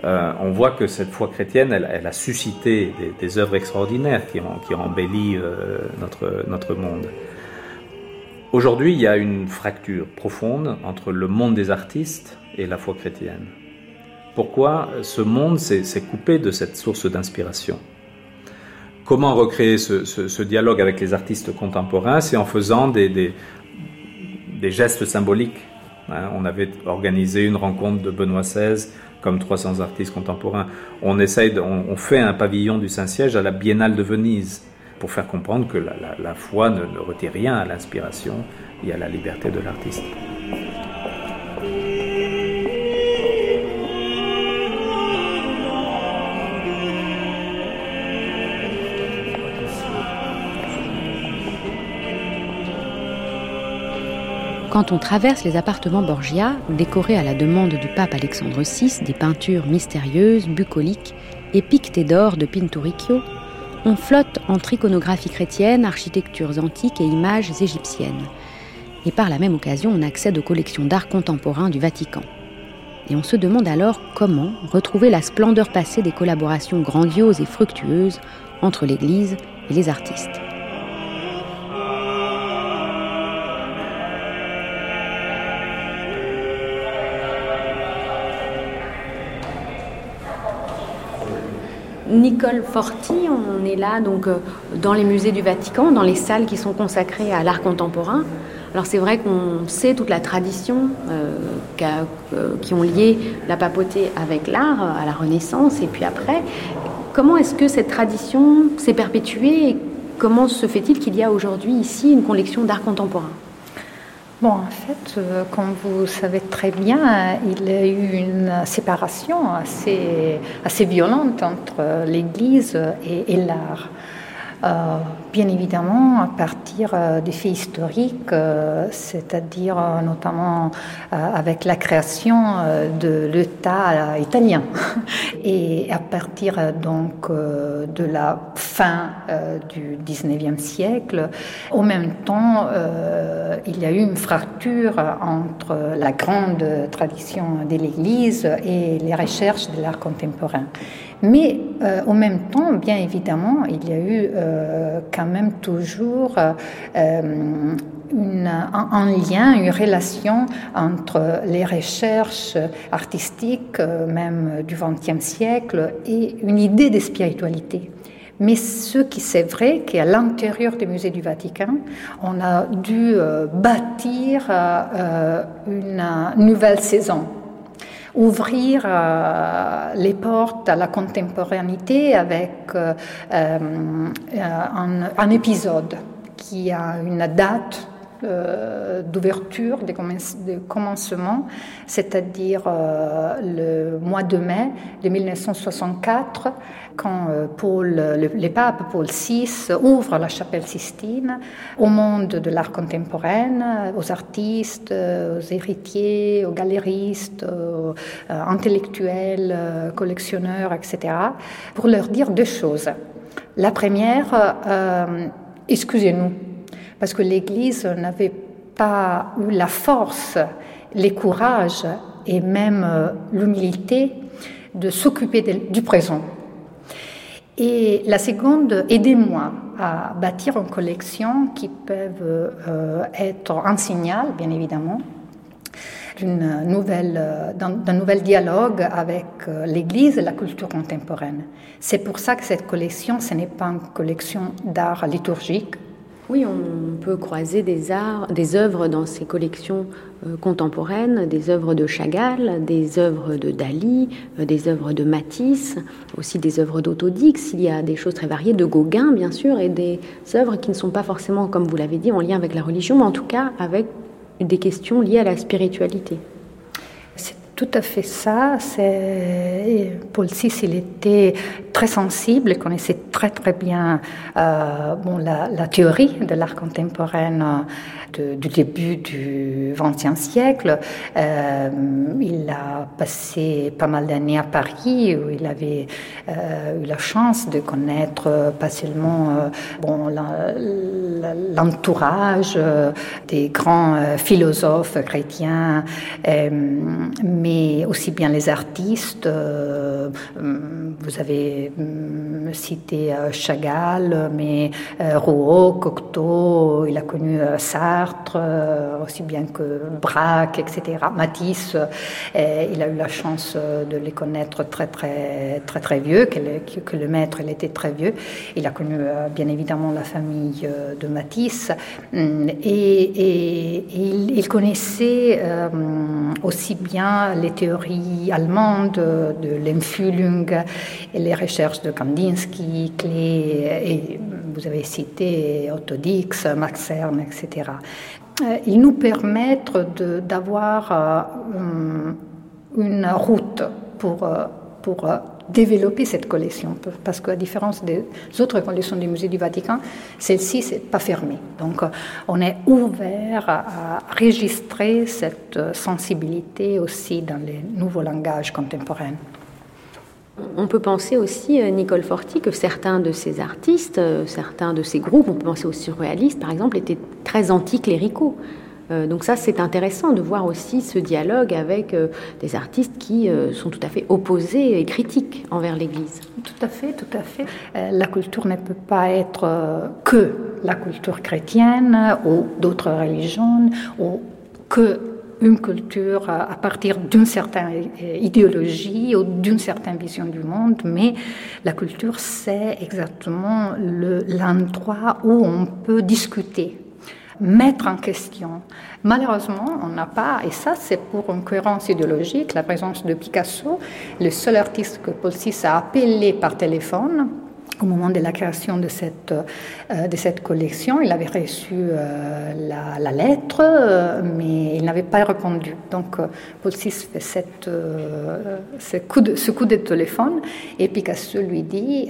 S4: euh, on voit que cette foi chrétienne, elle, a suscité des, œuvres extraordinaires qui ont, embelli euh, notre, monde. Aujourd'hui, il y a une fracture profonde entre le monde des artistes et la foi chrétienne. Pourquoi ce monde s'est coupé de cette source d'inspiration? Comment recréer ce, dialogue avec les artistes contemporains? C'est en faisant des, des, gestes symboliques. Hein. on avait organisé une rencontre de Benoît XVI comme 300 artistes contemporains. On essaye, on, fait un pavillon du Saint-Siège à la Biennale de Venise pour faire comprendre que la, foi ne, ne retire rien à l'inspiration et à la liberté de l'artiste.
S3: Quand on traverse les appartements Borgia, décorés à la demande du pape Alexandre VI, des peintures mystérieuses, bucoliques et piquetées d'or de Pinturicchio, on flotte entre iconographie chrétienne, architectures antiques et images égyptiennes. Et par la même occasion, on accède aux collections d'art contemporain du Vatican. Et on se demande alors comment retrouver la splendeur passée des collaborations grandioses et fructueuses entre l'Église et les artistes. Nicole Forti, on est là donc euh, dans les musées du Vatican, dans les salles qui sont consacrées à l'art contemporain. Alors c'est vrai qu'on sait toute la tradition euh, euh, qui ont lié la papauté avec l'art à la Renaissance et puis après. Comment est-ce que cette tradition s'est perpétuée et comment se fait-il qu'il y a aujourd'hui ici une collection d'art contemporain?
S16: Bon, en fait, euh, comme vous savez très bien, il y a eu une séparation assez, assez violente entre l'Église et l'art. Euh, bien évidemment, à partir euh, des faits historiques, euh, c'est-à-dire notamment avec la création de l'État italien, et à partir donc de la fin du 19e siècle, en même temps, il y a eu une fracture entre la grande tradition de l'Église et les recherches de l'art contemporain. Mais euh, en même temps, bien évidemment, il y a eu euh, quand même toujours euh, une, un, lien, une relation entre les recherches artistiques, même du XXe siècle, et une idée de spiritualité. Mais ce qui c'est vrai qu'à l'intérieur des musées du Vatican, on a dû bâtir une nouvelle saison ouvrir les portes à la contemporanéité avec un, un épisode qui a une date euh, d'ouverture, de, commencement, c'est-à-dire euh, le mois de mai de 1964, quand euh, Paul, le, pape Paul VI ouvre la chapelle Sistine au monde de l'art contemporain, aux artistes, aux héritiers, aux galéristes, aux intellectuels, collectionneurs, etc., pour leur dire deux choses. La première, excusez-nous, parce que l'Église n'avait pas eu la force, le courage et même euh, l'humilité de s'occuper du présent. Et la seconde, aidez-moi à bâtir une collection qui peut euh, être un signal, bien évidemment, euh, d'un nouvel dialogue avec l'Église et la culture contemporaine. C'est pour ça que cette collection, ce n'est pas une collection d'art liturgique,
S2: oui, on peut croiser des œuvres dans ces collections euh, contemporaines, des œuvres de Chagall, des œuvres de Dali, euh, des œuvres de Matisse, aussi des œuvres d'Autodix. Il y a des choses très variées, de Gauguin bien sûr, et des œuvres qui ne sont pas forcément, comme vous l'avez dit, en lien avec la religion, mais en tout cas avec des questions liées à la spiritualité
S16: tout à fait ça. Paul VI, il était très sensible, il connaissait très très bien euh, bon, la, théorie de l'art contemporain euh, du début du XXe siècle. Euh, il a passé pas mal d'années à Paris où il avait eu la chance de connaître pas seulement l'entourage des grands philosophes chrétiens, mais aussi bien les artistes. Euh, vous avez mm, cité euh, Chagall, mais euh, Rouault, Cocteau, il a connu Sartre, aussi bien que Braque, etc. Matisse, il a eu la chance de les connaître très très très très vieux, que le, maître était très vieux. Il a connu bien évidemment la famille de Matisse mm, et, il, connaissait aussi bien les théories allemandes de l'Empfühlung et les recherches de Kandinsky, Klee, et vous avez cité Otto Dix, Max Ernst, etc. Euh, ils nous permettent d'avoir euh, une route pour, euh, développer cette collection, parce qu'à différence des autres collections du musée du Vatican, celle-ci, n'est pas fermée. Donc, on est ouvert à enregistrer cette sensibilité aussi dans les nouveaux langages contemporains.
S2: On peut penser aussi, euh, Nicole Forti, que certains de ces artistes, certains de ces groupes, on peut penser aux surréalistes par exemple, étaient très anticléricaux. Euh, donc ça, c'est intéressant de voir aussi ce dialogue avec euh, des artistes qui euh, sont tout à fait opposés et critiques envers l'Église.
S16: Tout à fait, tout à fait. la culture ne peut pas être que la culture chrétienne ou d'autres religions ou que une culture à partir d'une certaine idéologie ou d'une certaine vision du monde, mais la culture, c'est exactement l'endroit où on peut discuter mettre en question. Malheureusement, on n'a pas, et ça c'est pour une cohérence idéologique, la présence de Picasso, le seul artiste que Paul VI a appelé par téléphone, au moment de la création de cette, euh, de cette collection, il avait reçu euh, la, lettre, euh, mais il n'avait pas répondu. Donc, Paul fait cette, ce, coup de, ce coup de téléphone et Picasso lui dit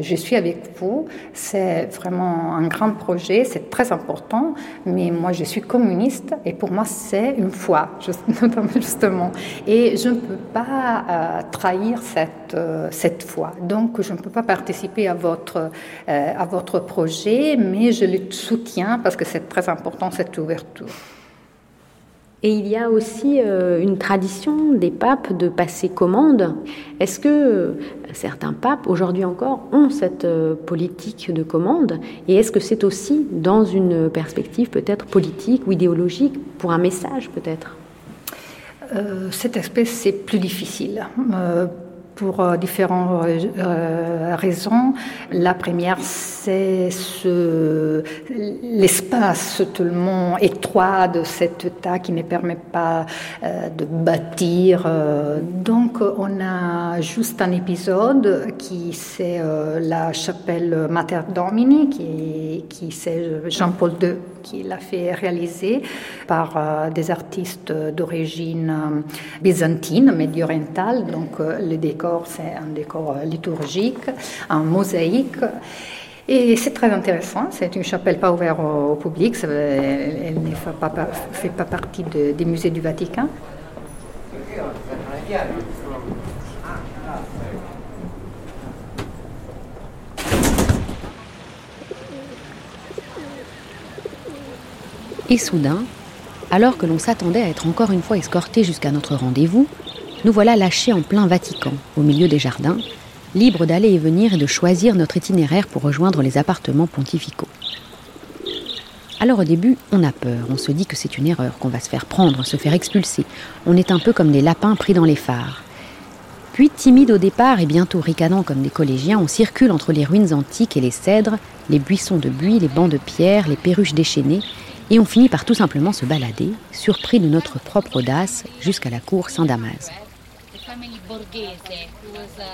S16: Je suis avec vous, c'est vraiment un grand projet, c'est très important, mais moi je suis communiste et pour moi c'est une foi, justement. Et je ne peux pas trahir cette, cette foi. Donc, je ne peux pas participer à votre, euh, à votre projet, mais je le soutiens parce que c'est très important cette ouverture.
S2: Et il y a aussi euh, une tradition des papes de passer commande. Est-ce que euh, certains papes, aujourd'hui encore, ont cette politique de commande? Et est-ce que c'est aussi dans une perspective peut-être politique ou idéologique, pour un message peut-être?
S16: Cet aspect, c'est plus difficile pour euh, différentes euh, raisons. La première, c'est ce, l'espace tellement étroit de cet état qui ne permet pas euh, de bâtir. Donc, on a juste un épisode qui c'est la chapelle Mater Domini, qui, qui c'est Jean-Paul II qui l'a fait réaliser par des artistes d'origine byzantine, médio-orientale. Donc, le décor c'est un décor liturgique, en mosaïque. Et c'est très intéressant, c'est une chapelle pas ouverte au, public, elle, ne fait pas, fait pas partie des musées du Vatican.
S3: Et soudain, alors que l'on s'attendait à être encore une fois escorté jusqu'à notre rendez-vous, nous voilà lâchés en plein Vatican, au milieu des jardins, libres d'aller et venir et de choisir notre itinéraire pour rejoindre les appartements pontificaux. Alors au début, on a peur, on se dit que c'est une erreur, qu'on va se faire prendre, se faire expulser. On est un peu comme des lapins pris dans les phares. Puis, timide au départ et bientôt ricanant comme des collégiens, on circule entre les ruines antiques et les cèdres, les buissons de buis, les bancs de pierre, les perruches déchaînées, et on finit par tout simplement se balader, surpris de notre propre audace, jusqu'à la cour Saint-Damas. Family Borghese, who was a,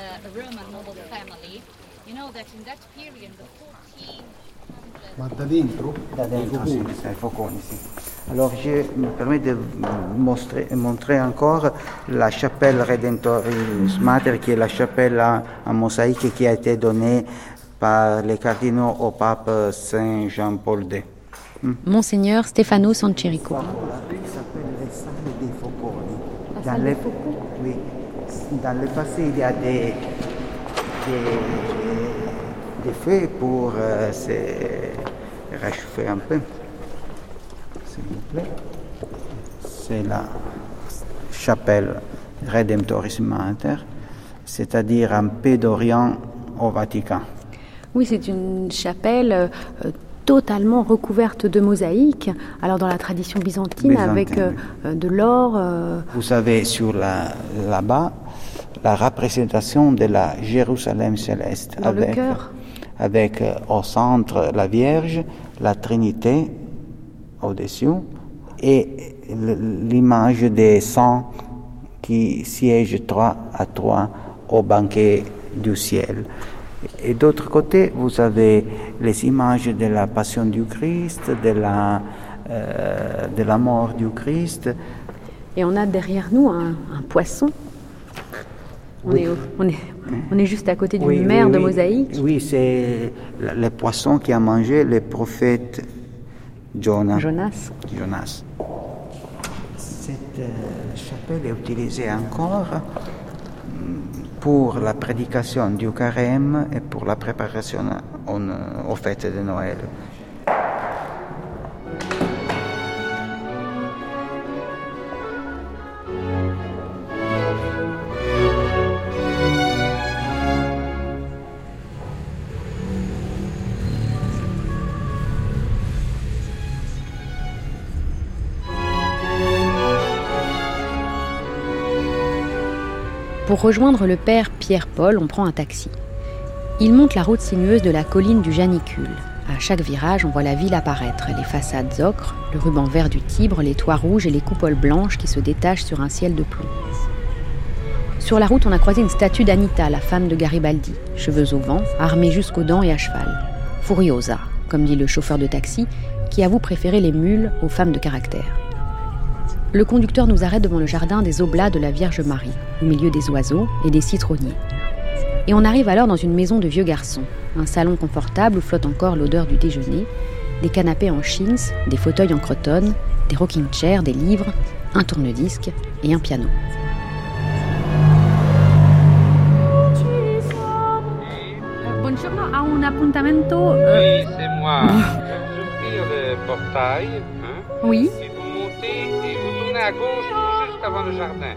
S3: a Roman noble family. You know that in that period, the 14...
S17: Ma da dentro? Da dentro, sì, ai fauconi, sì. Alors, je me permets de montrer, montrer encore la chapelle Rédemptoris Mater, qui est la chapelle en mosaïque qui a été donnée par les cardinaux au pape Saint Jean-Paul II.
S3: Hmm. Monseigneur Stefano
S17: des fauconi. Dans les, dans le passé, il y a des, des, des feux pour euh, se réchauffer un peu. S'il vous plaît. C'est la chapelle Redemptoris Mater, c'est-à-dire un peu d'Orient au Vatican.
S3: Oui, c'est une chapelle euh, totalement recouverte de mosaïques. Alors dans la tradition byzantine, avec euh, de l'or. Euh,
S17: Vous savez, sur la, là-bas, la représentation de la Jérusalem céleste.
S3: Dans avec, le cœur.
S17: Avec euh, au centre la Vierge, la Trinité au-dessus et l'image des saints qui siègent trois à trois au banquet du ciel. Et d'autre côté, vous avez les images de la passion du Christ, de la, euh, de la mort du Christ.
S3: Et on a derrière nous un, poisson. On, est, on, est, on, est, juste à côté d'une mer de mosaïque.
S17: Oui, c'est le poisson qui a mangé le prophète Jonas.
S3: Jonas.
S17: Jonas. Cette euh, chapelle est utilisée encore pour la prédication du carême et pour la préparation aux fêtes de Noël.
S3: Pour rejoindre le père Pierre-Paul, on prend un taxi. Il monte la route sinueuse de la colline du Janicule. À chaque virage, on voit la ville apparaître, les façades ocre, le ruban vert du Tibre, les toits rouges et les coupoles blanches qui se détachent sur un ciel de plomb. Sur la route, on a croisé une statue d'Anita, la femme de Garibaldi, cheveux au vent, armée jusqu'aux dents et à cheval. Furiosa, comme dit le chauffeur de taxi, qui avoue préférer les mules aux femmes de caractère. Le conducteur nous arrête devant le jardin des Oblats de la Vierge Marie, au milieu des oiseaux et des citronniers. Et on arrive alors dans une maison de vieux garçons, un salon confortable où flotte encore l'odeur du déjeuner, des canapés en chins, des fauteuils en crotonne, des rocking chairs, des livres, un tourne-disque et un piano.
S18: Buongiorno, a un appuntamento.
S19: Oui, c'est moi. Je le portail. Hein? À gauche, juste avant le jardin.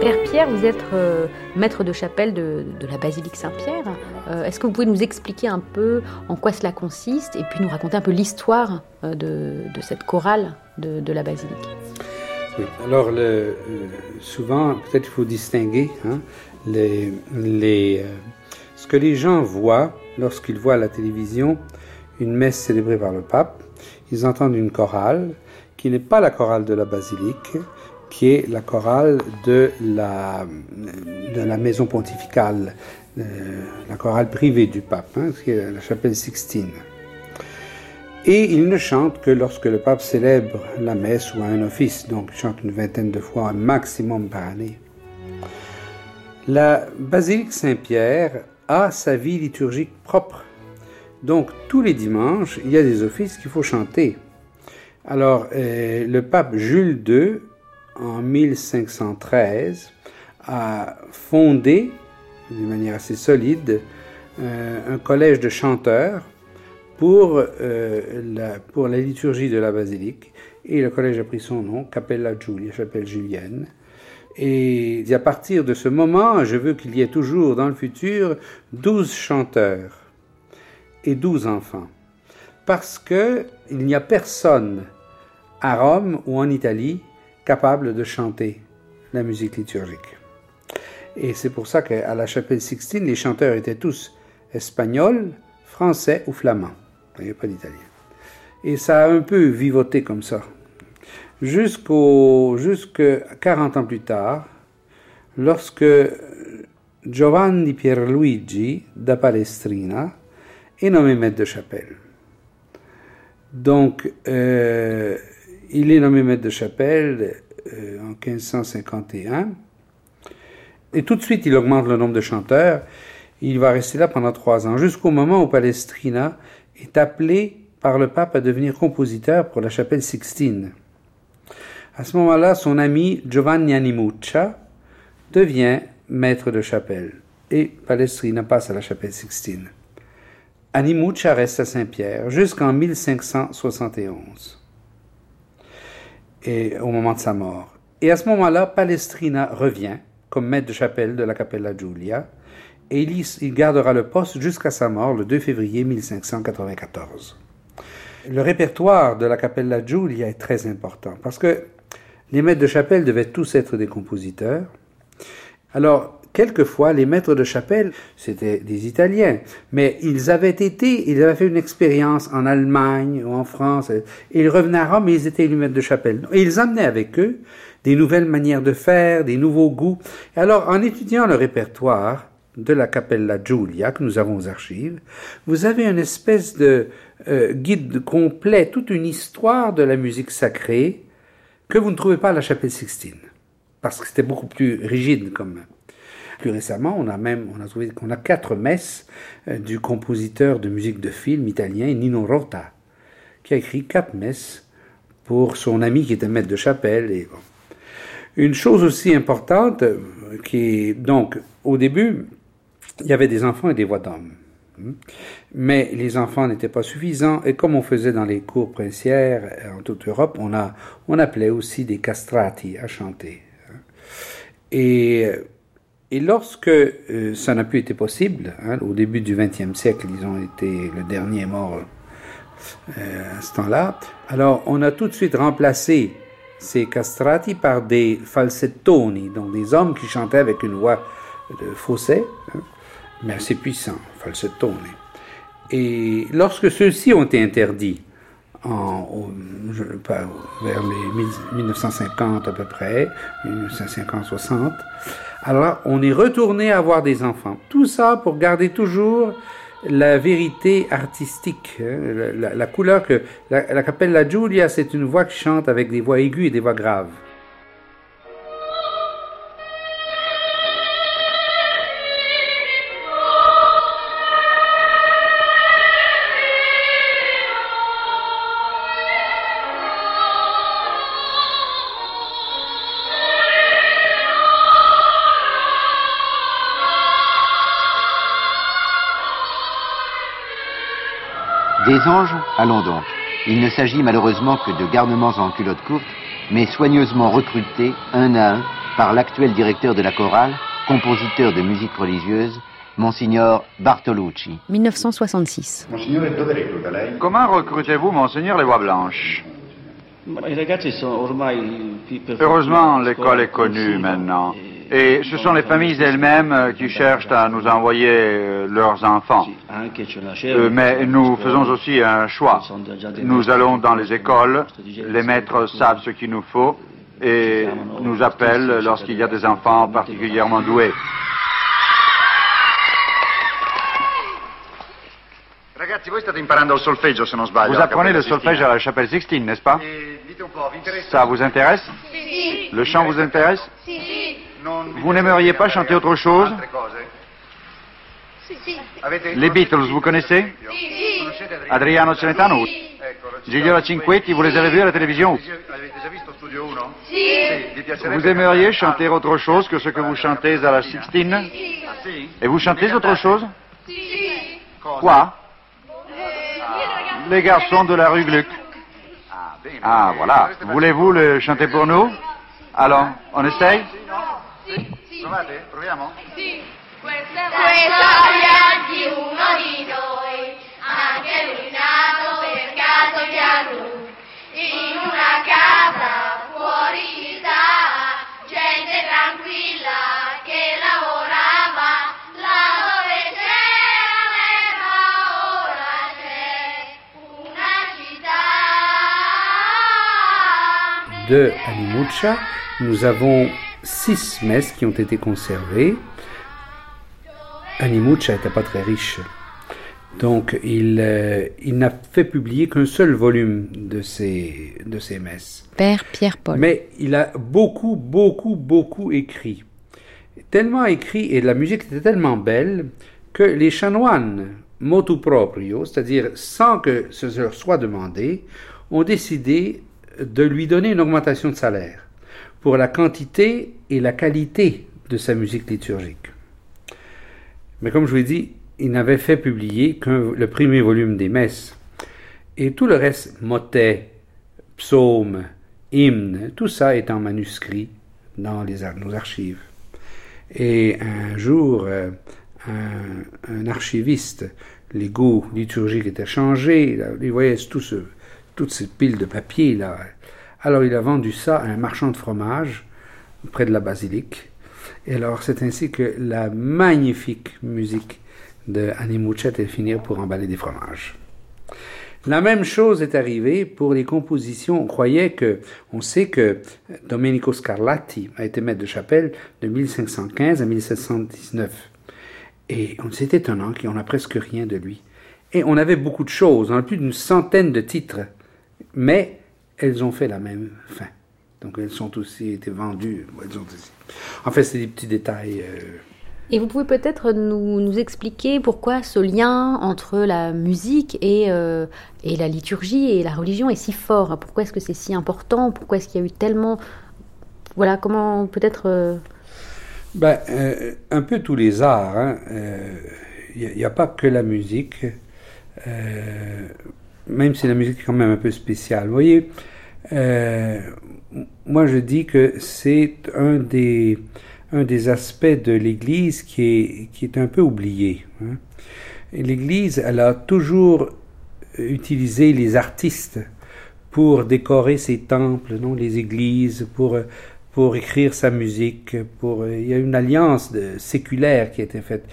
S3: Père
S2: Pierre, vous êtes euh, maître de chapelle de, la basilique Saint-Pierre. Euh, est-ce que vous pouvez nous expliquer un peu en quoi cela consiste et puis nous raconter un peu l'histoire euh, de, cette chorale? De, la basilique
S20: alors le, souvent, peut-être il faut distinguer hein, les, ce que les gens voient lorsqu'ils voient à la télévision une messe célébrée par le pape. Ils entendent une chorale qui n'est pas la chorale de la basilique, qui est la chorale de la, de la maison pontificale, euh, la chorale privée du pape, hein, qui est la chapelle Sixtine. Et il ne chante que lorsque le pape célèbre la messe ou un office, donc il chante une vingtaine de fois, un maximum par année. La basilique Saint-Pierre a sa vie liturgique propre. Donc tous les dimanches, il y a des offices qu'il faut chanter. Alors, euh, le pape Jules II en 1513, a fondé, d'une manière assez solide, euh, un collège de chanteurs pour, euh, la, pour la liturgie de la basilique. Et le collège a pris son nom, Capella Giulia, chapelle julienne. Et à partir de ce moment, je veux qu'il y ait toujours dans le futur 12 chanteurs et 12 enfants. Parce qu'il n'y a personne à Rome ou en Italie capable de chanter la musique liturgique. Et c'est pour ça qu'à la chapelle Sixtine, les chanteurs étaient tous espagnols, français ou flamands. Il n'y a pas d'italien. Et ça a un peu vivoté comme ça. Jusqu'au, jusque 40 ans plus tard, lorsque Giovanni Pierluigi da Palestrina est nommé maître de chapelle. Donc, euh, il est nommé maître de chapelle euh, en 1551. Et tout de suite, il augmente le nombre de chanteurs. Il va rester là pendant trois ans, jusqu'au moment où Palestrina est appelé par le pape à devenir compositeur pour la chapelle Sixtine. À ce moment-là, son ami Giovanni Animuccia devient maître de chapelle et Palestrina passe à la chapelle Sixtine. Animuccia reste à Saint-Pierre jusqu'en 1571 et au moment de sa mort. Et à ce moment-là, Palestrina revient comme maître de chapelle de la Capella Giulia, et il, gardera le poste jusqu'à sa mort le 2 février 1594. Le répertoire de la Capella Giulia est très important parce que les maîtres de chapelle devaient tous être des compositeurs. Alors, quelquefois, les maîtres de chapelle, c'était des Italiens, mais ils avaient été, ils avaient fait une expérience en Allemagne ou en France, et ils revenaient à Rome et ils étaient les maîtres de chapelle. Et ils amenaient avec eux des nouvelles manières de faire, des nouveaux goûts. Et alors, en étudiant le répertoire de la Capella Giulia, que nous avons aux archives, vous avez une espèce de euh, guide complet, toute une histoire de la musique sacrée que vous ne trouvez pas à la chapelle Sixtine, parce que c'était beaucoup plus rigide comme plus récemment, on a même on a trouvé qu'on a quatre messes euh, du compositeur de musique de film italien Nino Rota, qui a écrit quatre messes pour son ami qui était maître de chapelle. Et Une chose aussi importante, euh, qui est donc au début, il y avait des enfants et des voix d'hommes. Hmm. Mais les enfants n'étaient pas suffisants et comme on faisait dans les cours princières euh, en toute Europe, on, a, on appelait aussi des castrati à chanter. Et et lorsque euh, ça n'a plus été possible, hein, au début du XXe siècle, ils ont été le dernier mort euh, à ce temps-là, alors on a tout de suite remplacé ces castrati par des falsettoni, donc des hommes qui chantaient avec une voix de fausset, hein, mais assez puissant, falsettoni. Et lorsque ceux-ci ont été interdits, en, je, pas, vers les 1950 à peu près, 1950-60, alors on est retourné à avoir des enfants. Tout ça pour garder toujours la vérité artistique, hein, la, couleur que la, la Giulia, c'est une voix qui chante avec des voix aiguës et des voix graves.
S21: Des anges Allons donc. Il ne s'agit malheureusement que de garnements en culotte courte, mais soigneusement recrutés un à un par l'actuel directeur de la chorale, compositeur de musique religieuse, Monseigneur Bartolucci.
S3: 1966.
S22: Comment recrutez-vous, Monseigneur, les voix blanches? Heureusement, l'école est connue maintenant. Et ce sont les familles elles-mêmes qui cherchent à nous envoyer leurs enfants. Euh, mais nous faisons aussi un choix. Nous allons dans les écoles, les maîtres savent ce qu'il nous faut et nous appellent lorsqu'il y a des enfants particulièrement doués. Vous apprenez le solfège à la chapelle Sixtine, n'est-ce pas? Ça vous intéresse? Le chant vous intéresse? Vous n'aimeriez pas chanter autre chose Les Beatles, vous connaissez? Adriano? Celentano? Gigliola Cinquetti, vous les avez vus à la télévision? Vous aimeriez chanter autre chose que ce que vous chantez à la Sixtine? Et vous chantez autre chose? Quoi? Les garçons de la rue Gluck. Ah, voilà. Voulez-vous le chanter pour nous? Allons, on essaye?
S23: In una casa fuori città, gente tranquilla che lavorava là dove c'era l'erba, ora c'è una città.
S20: De Animuccia, nous avons six messes qui ont été conservées. Animuccia n'était pas très riche. Donc, il, euh, il n'a fait publier qu'un seul volume de ces, de messes.
S3: Père Pierre-Paul.
S20: Mais il a beaucoup, beaucoup, beaucoup écrit. Tellement écrit, et la musique était tellement belle, que les chanoines, motu proprio, c'est-à-dire sans que ce leur soit demandé, ont décidé de lui donner une augmentation de salaire pour la quantité et la qualité de sa musique liturgique. Mais comme je vous l'ai dit, il n'avait fait publier qu'un le premier volume des messes. Et tout le reste, motets, psaumes, hymnes, tout ça est en manuscrit dans les, nos archives. Et un jour, euh, un, un, archiviste, les goûts liturgiques étaient changés, il voyait tout ce, toutes ces piles de papier là. Alors il a vendu ça à un marchand de fromage près de la basilique. Et alors c'est ainsi que la magnifique musique de Animuchet et finir pour emballer des fromages. La même chose est arrivée pour les compositions. On croyait que, on sait que Domenico Scarlatti a été maître de chapelle de 1515 à 1719. Et c'est étonnant qu'on n'a presque rien de lui. Et on avait beaucoup de choses, on a plus d'une centaine de titres, mais elles ont fait la même fin. Donc elles sont aussi été vendues. Elles ont aussi... En fait, c'est des petits détails. Euh,
S3: et vous pouvez peut-être nous, nous, expliquer pourquoi ce lien entre la musique et, euh, et, la liturgie et la religion est si fort? Pourquoi est-ce que c'est si important? Pourquoi est-ce qu'il y a eu tellement... Voilà, comment peut-être... Euh...
S20: Ben, un peu tous les arts. Il hein. n'y a, a, pas que la musique. Même si la musique est quand même un peu spéciale. Vous voyez, moi je dis que c'est un des un des aspects de l'Église qui est, qui est un peu oublié. Hein. L'Église, elle a toujours utilisé les artistes pour décorer ses temples, non, les églises, pour, pour écrire sa musique. Pour, il y a une alliance de, séculaire qui a été faite.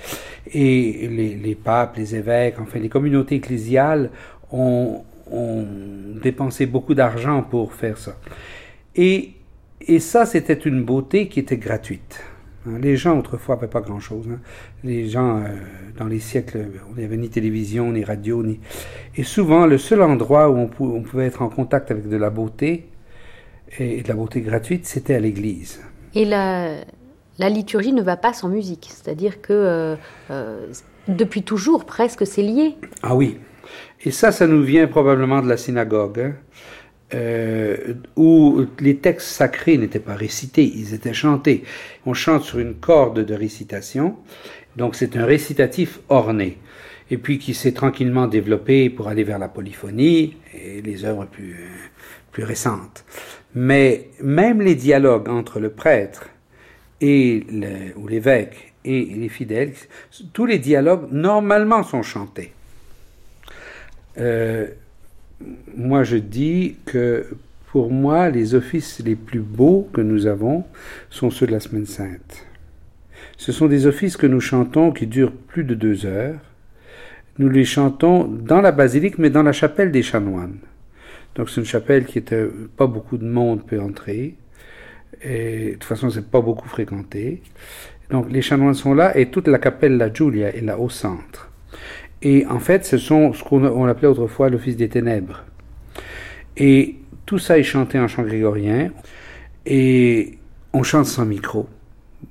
S20: Et les, les papes, les évêques, enfin les communautés ecclésiales ont, ont dépensé beaucoup d'argent pour faire ça. Et et ça, c'était une beauté qui était gratuite. Hein, les gens, autrefois, n'avaient pas grand-chose. Hein. Les gens, euh, dans les siècles, on n'avait ni télévision, ni radio, ni... Et souvent, le seul endroit où on, pouvait être en contact avec de la beauté, et de la beauté gratuite, c'était à l'église.
S3: Et la, la, liturgie ne va pas sans musique. C'est-à-dire que, euh, euh, depuis toujours, presque, c'est lié.
S20: Ah oui. Et ça, ça nous vient probablement de la synagogue. Euh, où les textes sacrés n'étaient pas récités, ils étaient chantés. On chante sur une corde de récitation, donc c'est un récitatif orné, et puis qui s'est tranquillement développé pour aller vers la polyphonie et les œuvres plus, plus récentes. Mais même les dialogues entre le prêtre et ou l'évêque et les fidèles, tous les dialogues normalement sont chantés. Euh, moi, je dis que pour moi, les offices les plus beaux que nous avons sont ceux de la Semaine Sainte. Ce sont des offices que nous chantons qui durent plus de deux heures. Nous les chantons dans la basilique, mais dans la chapelle des chanoines. Donc c'est une chapelle qui était pas beaucoup de monde peut entrer. Et de toute façon, c'est pas beaucoup fréquenté. Donc les chanoines sont là et toute la capelle La Giulia est là au centre. Et en fait, ce sont ce qu'on appelait autrefois l'office des ténèbres. Et tout ça est chanté en chant grégorien et on chante sans micro,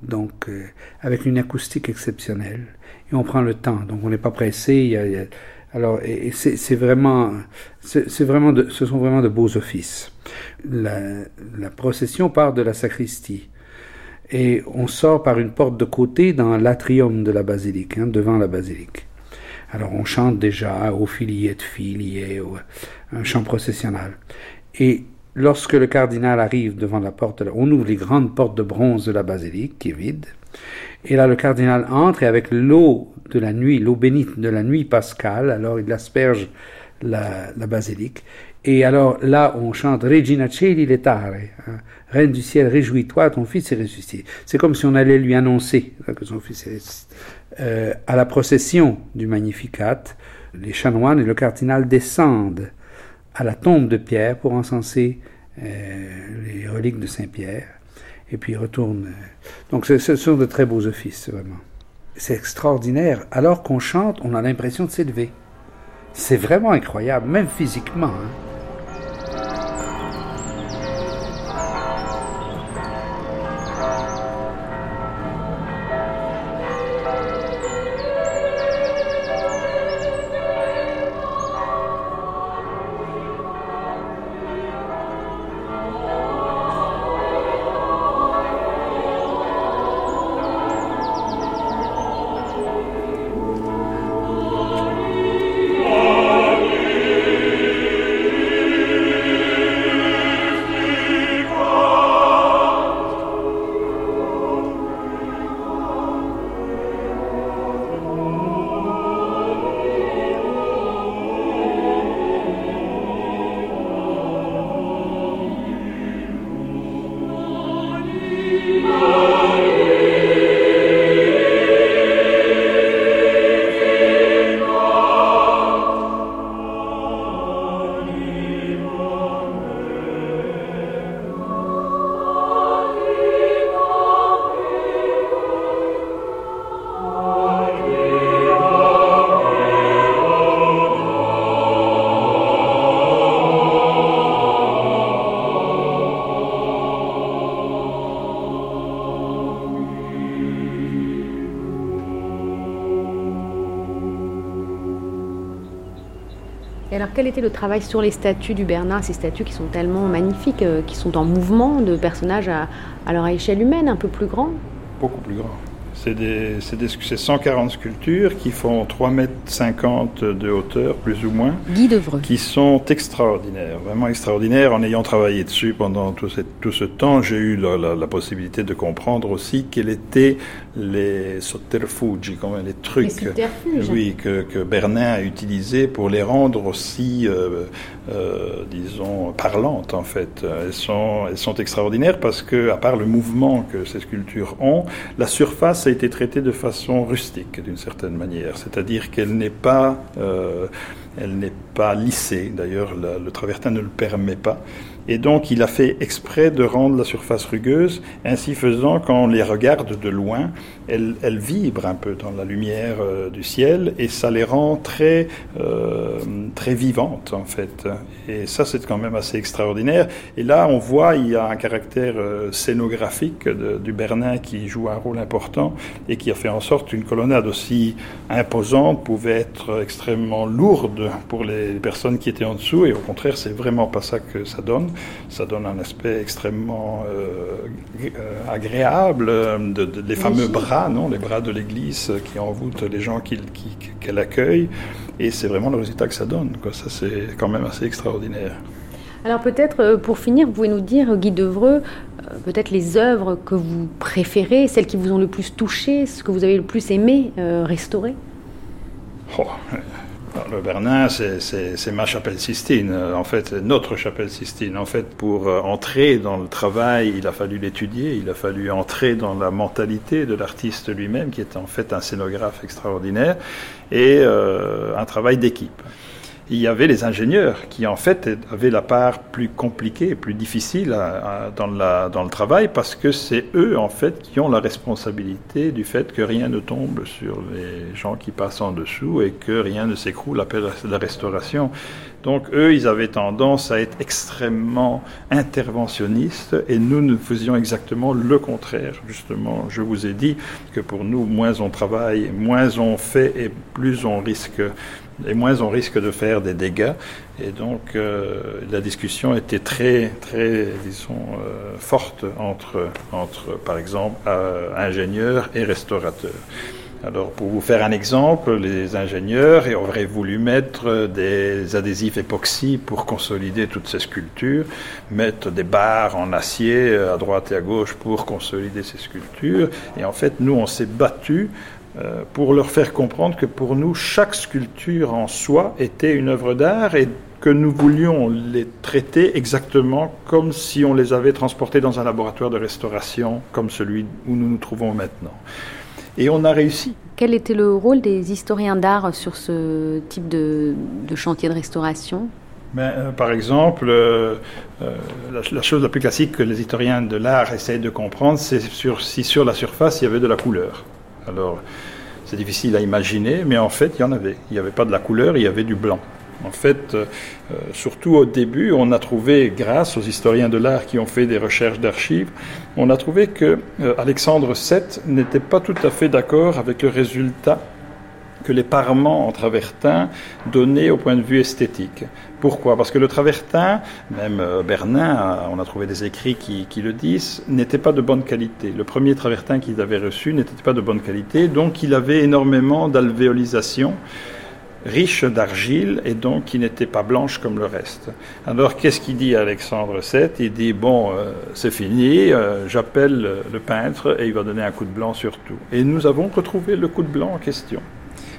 S20: donc euh, avec une acoustique exceptionnelle. Et on prend le temps, donc on n'est pas pressé. alors, c'est vraiment, c'est vraiment, ce sont vraiment de beaux offices. La, la procession part de la sacristie et on sort par une porte de côté dans l'atrium de la basilique, hein, devant la basilique. Alors on chante déjà au filier de filier, un chant processionnel. Et lorsque le cardinal arrive devant la porte, on ouvre les grandes portes de bronze de la basilique qui est vide. Et là, le cardinal entre et avec l'eau de la nuit, l'eau bénite de la nuit pascale, alors il asperge la, basilique. Et alors là, on chante Regina Celi letare, hein, Reine du ciel, réjouis-toi, ton fils est ressuscité. C'est comme si on allait lui annoncer que son fils est ressuscité. Euh, à la procession du Magnificat, les chanoines et le cardinal descendent à la tombe de Pierre pour encenser euh, les reliques de Saint-Pierre. Et puis ils retournent. Donc ce, sont de très beaux offices, vraiment. C'est extraordinaire. Alors qu'on chante, on a l'impression de s'élever. C'est vraiment incroyable, même physiquement. Hein.
S2: Quel était le travail sur les statues du Bernard, ces statues qui sont tellement magnifiques, euh, qui sont en mouvement, de personnages à, à leur échelle humaine, un peu plus grands?
S4: Beaucoup plus grands. C'est des, 140 sculptures qui font 3,50 mètres de hauteur, plus ou moins.
S2: Guy Devreux.
S4: Qui sont extraordinaires, vraiment extraordinaires. En ayant travaillé dessus pendant tout, tout ce temps, j'ai eu la, possibilité de comprendre aussi quels étaient les sotterfugi, les trucs oui, que, que, Bernin a utilisés pour les rendre aussi, euh, euh, disons, parlantes en fait. Elles sont, elles sont extraordinaires parce que, à part le mouvement que ces sculptures ont, la surface a été traitée de façon rustique d'une certaine manière, c'est-à-dire qu'elle n'est pas, euh, n'est pas lissée. D'ailleurs, le travertin ne le permet pas. Et donc, il a fait exprès de rendre la surface rugueuse. Ainsi faisant, quand on les regarde de loin, elles, elles vibrent un peu dans la lumière euh, du ciel et ça les rend très, euh, très vivantes, en fait. Et ça, c'est quand même assez extraordinaire. Et là, on voit, il y a un caractère euh, scénographique du Bernin qui joue un rôle important et qui a fait en sorte qu'une colonnade aussi imposante pouvait être extrêmement lourde pour les personnes qui étaient en dessous. Et au contraire, c'est vraiment pas ça que ça donne ça donne un aspect extrêmement euh, euh, agréable, euh, de, les fameux bras, non, les bras de l'Église qui envoûtent les gens qu'elle qui, accueille, et c'est vraiment le résultat que ça donne. Quoi. Ça, c'est quand même assez extraordinaire.
S2: Alors peut-être, pour finir, vous pouvez nous dire, Guy Devreux, peut-être les œuvres que vous préférez, celles qui vous ont le plus touché, ce que vous avez le plus aimé restaurer?
S4: Oh, le Bernin, c'est ma chapelle Sistine, en fait, notre chapelle Sistine. En fait, pour euh, entrer dans le travail, il a fallu l'étudier, il a fallu entrer dans la mentalité de l'artiste lui-même, qui est en fait un scénographe extraordinaire, et euh, un travail d'équipe il y avait les ingénieurs qui en fait avaient la part plus compliquée, plus difficile dans, la, dans le travail parce que c'est eux en fait qui ont la responsabilité du fait que rien ne tombe sur les gens qui passent en dessous et que rien ne s'écroule après la restauration. Donc eux, ils avaient tendance à être extrêmement interventionnistes et nous, nous faisions exactement le contraire. Justement, je vous ai dit que pour nous, moins on travaille, moins on fait et plus on risque et moins on risque de faire des dégâts. Et donc euh, la discussion était très, très, disons, euh, forte entre, entre, par exemple, euh, ingénieurs et restaurateurs. Alors, pour vous faire un exemple, les ingénieurs auraient voulu mettre des adhésifs époxy pour consolider toutes ces sculptures, mettre des barres en acier à droite et à gauche pour consolider ces sculptures. Et en fait, nous, on s'est battu pour leur faire comprendre que pour nous, chaque sculpture en soi était une œuvre d'art et que nous voulions les traiter exactement comme si on les avait transportés dans un laboratoire de restauration comme celui où nous nous trouvons maintenant. Et on a réussi.
S2: Quel était le rôle des historiens d'art sur ce type de, chantier de restauration?
S4: Ben, euh, par exemple, euh, la, la, chose la plus classique que les historiens de l'art essayent de comprendre, c'est sur, si sur la surface il y avait de la couleur. Alors, c'est difficile à imaginer, mais en fait, il y en avait. Il n'y avait pas de la couleur, il y avait du blanc. En fait, euh, surtout au début, on a trouvé, grâce aux historiens de l'art qui ont fait des recherches d'archives, on a trouvé que euh, Alexandre VII n'était pas tout à fait d'accord avec le résultat que les parements en travertin donnaient au point de vue esthétique. Pourquoi? Parce que le travertin, même euh, Bernin, on a trouvé des écrits qui, le disent, n'était pas de bonne qualité. Le premier travertin qu'il avait reçu n'était pas de bonne qualité, donc il avait énormément d'alvéolisation riche d'argile et donc qui n'était pas blanche comme le reste. Alors qu'est-ce qu'il dit Alexandre VII Il dit bon, euh, c'est fini, euh, j'appelle le peintre et il va donner un coup de blanc sur tout. Et nous avons retrouvé le coup de blanc en question.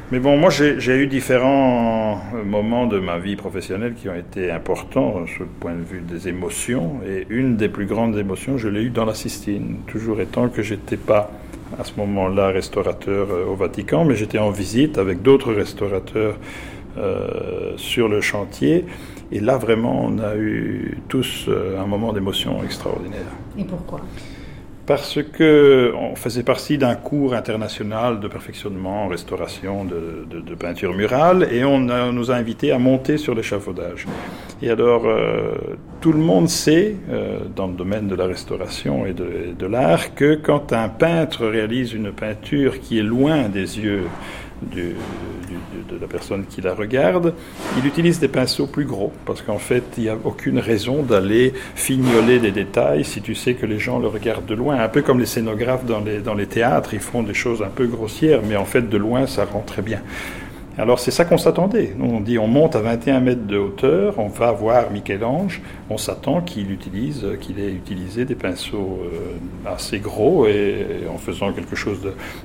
S4: Mais bon, moi j'ai eu différents moments de ma vie professionnelle qui ont été importants sur le point de vue des émotions. Et une des plus grandes émotions, je l'ai eue dans la Sistine. Toujours étant que j'étais pas à ce moment-là restaurateur euh, au Vatican, mais j'étais en visite avec d'autres restaurateurs euh, sur le chantier. Et là, vraiment, on a eu tous euh, un moment d'émotion extraordinaire.
S2: Et pourquoi?
S4: Parce que on faisait partie d'un cours international de perfectionnement en restauration de, peinture murale et on nous a invités à monter sur l'échafaudage. Et alors, euh, tout le monde sait, euh, dans le domaine de la restauration et de, de l'art, que quand un peintre réalise une peinture qui est loin des yeux de la personne qui la regarde, il utilise des pinceaux plus gros, parce qu'en fait, il n'y a aucune raison d'aller fignoler des détails si tu sais que les gens le regardent de loin. Un peu comme les scénographes dans les, dans les théâtres, ils font des choses un peu grossières, mais en fait, de loin, ça rend très bien. Alors c'est ça qu'on s'attendait. On dit on monte à 21 mètres de hauteur, on va voir Michel-Ange, on s'attend qu'il utilise, qu'il ait utilisé des pinceaux euh, assez gros et en faisant quelque chose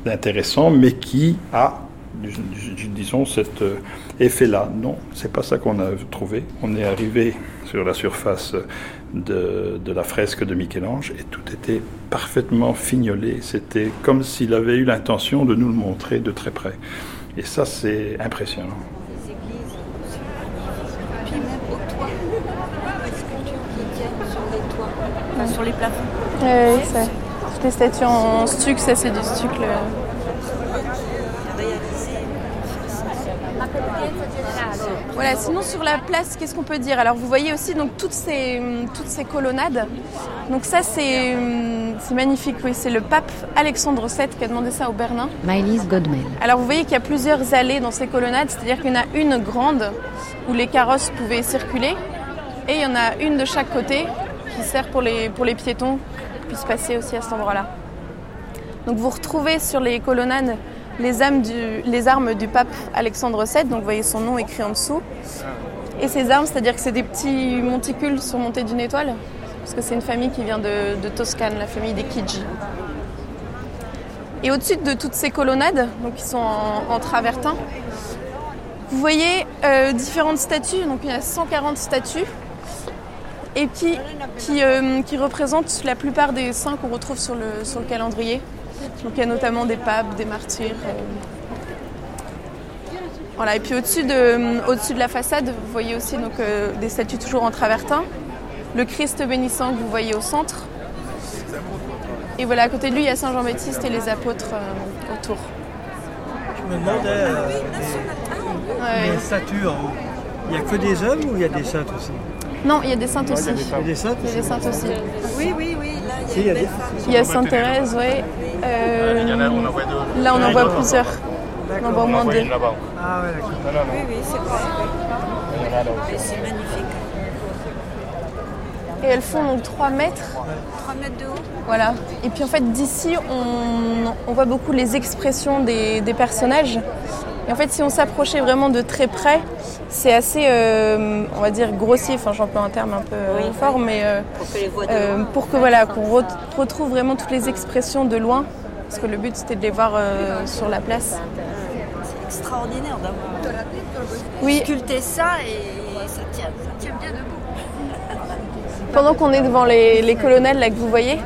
S4: d'intéressant, mais qui a disons, cet euh, effet-là. Non, c'est pas ça qu'on a trouvé. On est arrivé sur la surface de, de la fresque de Michel-Ange et tout était parfaitement fignolé. C'était comme s'il avait eu l'intention de nous le montrer de très près. Et ça, c'est impressionnant.
S24: sur les plafonds. Oui, c'est les statues en stuc, ça c'est du stuc. Voilà, sinon sur la place, qu'est-ce qu'on peut dire? Alors vous voyez aussi donc toutes ces, toutes ces colonnades. Donc ça c'est, c'est magnifique, oui, c'est le pape Alexandre VII qui a demandé ça au Bernin.
S2: Maëlys Godmel.
S24: Alors vous voyez qu'il y a plusieurs allées dans ces colonnades, c'est-à-dire qu'il y en a une grande où les carrosses pouvaient circuler et il y en a une de chaque côté qui sert pour les, pour les piétons qui puissent passer aussi à cet endroit-là. Donc vous retrouvez sur les colonnades les, armes du, pape Alexandre VII, donc vous voyez son nom écrit en dessous. Et ces armes, c'est-à-dire que c'est des petits monticules surmontés d'une étoile. parce que c'est une famille qui vient de, Toscane, la famille des Kidji. Et au-dessus de toutes ces colonnades, qui sont en, travertin, vous voyez euh, différentes statues, donc il y a 140 statues, et euh, qui représentent la plupart des saints qu'on retrouve sur le calendrier. Donc il y a notamment des papes, des martyrs. Euh. Voilà, et puis au-dessus de, au-dessus de la façade, vous voyez aussi donc, des statues toujours en travertin. Le Christ bénissant que vous voyez au centre, et voilà, à côté de lui, il y a Saint Jean-Baptiste et les apôtres euh, autour.
S25: Je me demandais, euh, les, statues en haut, il n'y a que des hommes ou il y a des saintes aussi
S24: Non, il y a des saintes aussi.
S25: Il y a des saintes
S24: Il y a des saintes aussi.
S26: Oui, oui, oui. Là,
S25: il y a, des...
S24: il y a Sainte Thérèse, oui. Euh, là, on en voit plusieurs. On en voit au moins deux.
S25: Ah ouais, d'accord.
S26: Oui, oui, c'est vrai. C'est magnifique.
S24: Et elles font donc 3 mètres.
S26: 3 mètres de haut
S24: Voilà. Et puis en fait, d'ici, on, voit beaucoup les expressions des, personnages. Et en fait, si on s'approchait vraiment de très près, c'est assez, euh, on va dire, grossier. Enfin, j'emploie un terme un peu euh, fort, mais euh, pour, que voilà, qu'on retrouve vraiment toutes les expressions de loin. Parce que le but, c'était de les voir sur la place.
S26: C'est extraordinaire d'avoir
S24: oui.
S26: sculpté ça et ça tient, ça tient bien debout
S24: pendant qu'on est devant les, colonels là que vous voyez,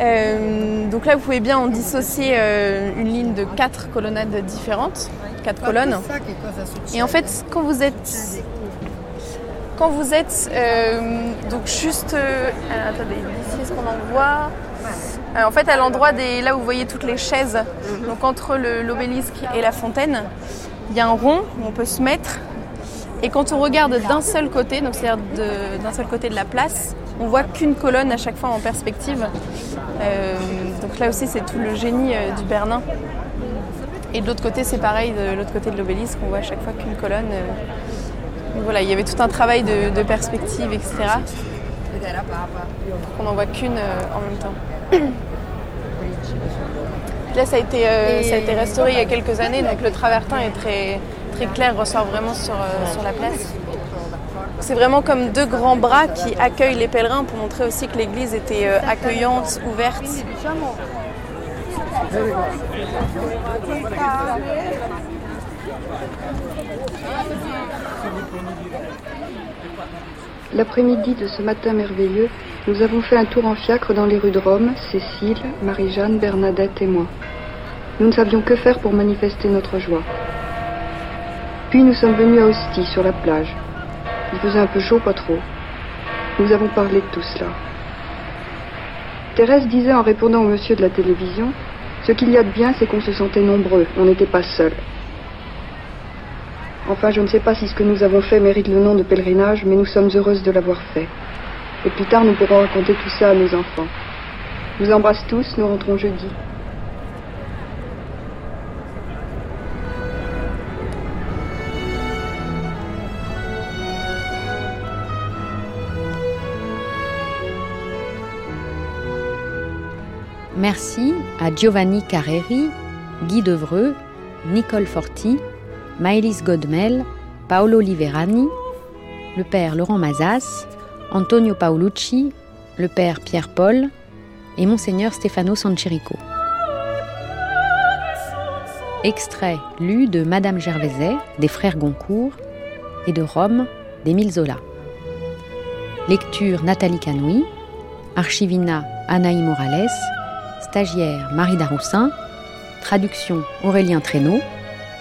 S24: euh, donc là vous pouvez bien en dissocier euh, une ligne de quatre colonnades différentes, quatre colonnes. Et en fait, quand vous êtes quand vous êtes euh, donc juste attendez ici est-ce qu'on en voit? En fait à l'endroit des là où vous voyez toutes les chaises mhm. donc entre l'obélisque et la fontaine il y a un rond où on peut se mettre et quand on regarde d'un seul côté, donc c'est-à-dire d'un seul côté de la place, on voit qu'une colonne à chaque fois en perspective. Euh, donc là aussi, c'est tout le génie euh, du Bernin. Et de l'autre côté, c'est pareil, de l'autre côté de l'obélisque, on voit à chaque fois qu'une colonne. Euh, voilà, il y avait tout un travail de, perspective, etc. On n'en voit qu'une en même temps. Là, ça a, été, ça a été restauré il y a quelques années, donc le travertin est très, clair ressort vraiment sur, euh, sur la place. C'est vraiment comme deux grands bras qui accueillent les pèlerins pour montrer aussi que l'église était euh, accueillante, ouverte.
S27: L'après-midi de ce matin merveilleux, nous avons fait un tour en fiacre dans les rues de Rome, Cécile, Marie-Jeanne, Bernadette et moi. Nous ne savions que faire pour manifester notre joie. Puis nous sommes venus à Ostie, sur la plage. Il faisait un peu chaud, pas trop. Nous avons parlé de tout cela. Thérèse disait en répondant au monsieur de la télévision Ce qu'il y a de bien, c'est qu'on se sentait nombreux, on n'était pas seuls. Enfin, je ne sais pas si ce que nous avons fait mérite le nom de pèlerinage, mais nous sommes heureuses de l'avoir fait. Et plus tard, nous pourrons raconter tout ça à nos enfants. Je vous embrasse tous, nous rentrons jeudi.
S3: Merci à Giovanni Carreri, Guy Devreux, Nicole Forti, Maëlys Godmel, Paolo Liverani, le père Laurent Mazas, Antonio Paolucci, le père Pierre Paul et Monseigneur Stefano Sancherico. Extrait lu de Madame Gervaiset, des frères Goncourt, et de Rome, d'Émile Zola. Lecture Nathalie Canoui, Archivina Anaï Morales, stagiaire Marie Daroussin, traduction Aurélien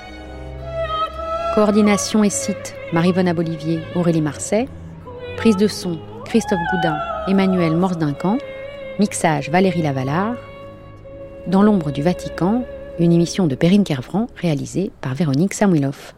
S3: « coordination et site Marie-Vona Bolivier, Aurélie Marseille, prise de son Christophe Goudin, Emmanuel Morse-Duncan, mixage Valérie Lavalard, Dans l'ombre du Vatican, une émission de Perrine Kervran réalisée par Véronique Samuilov.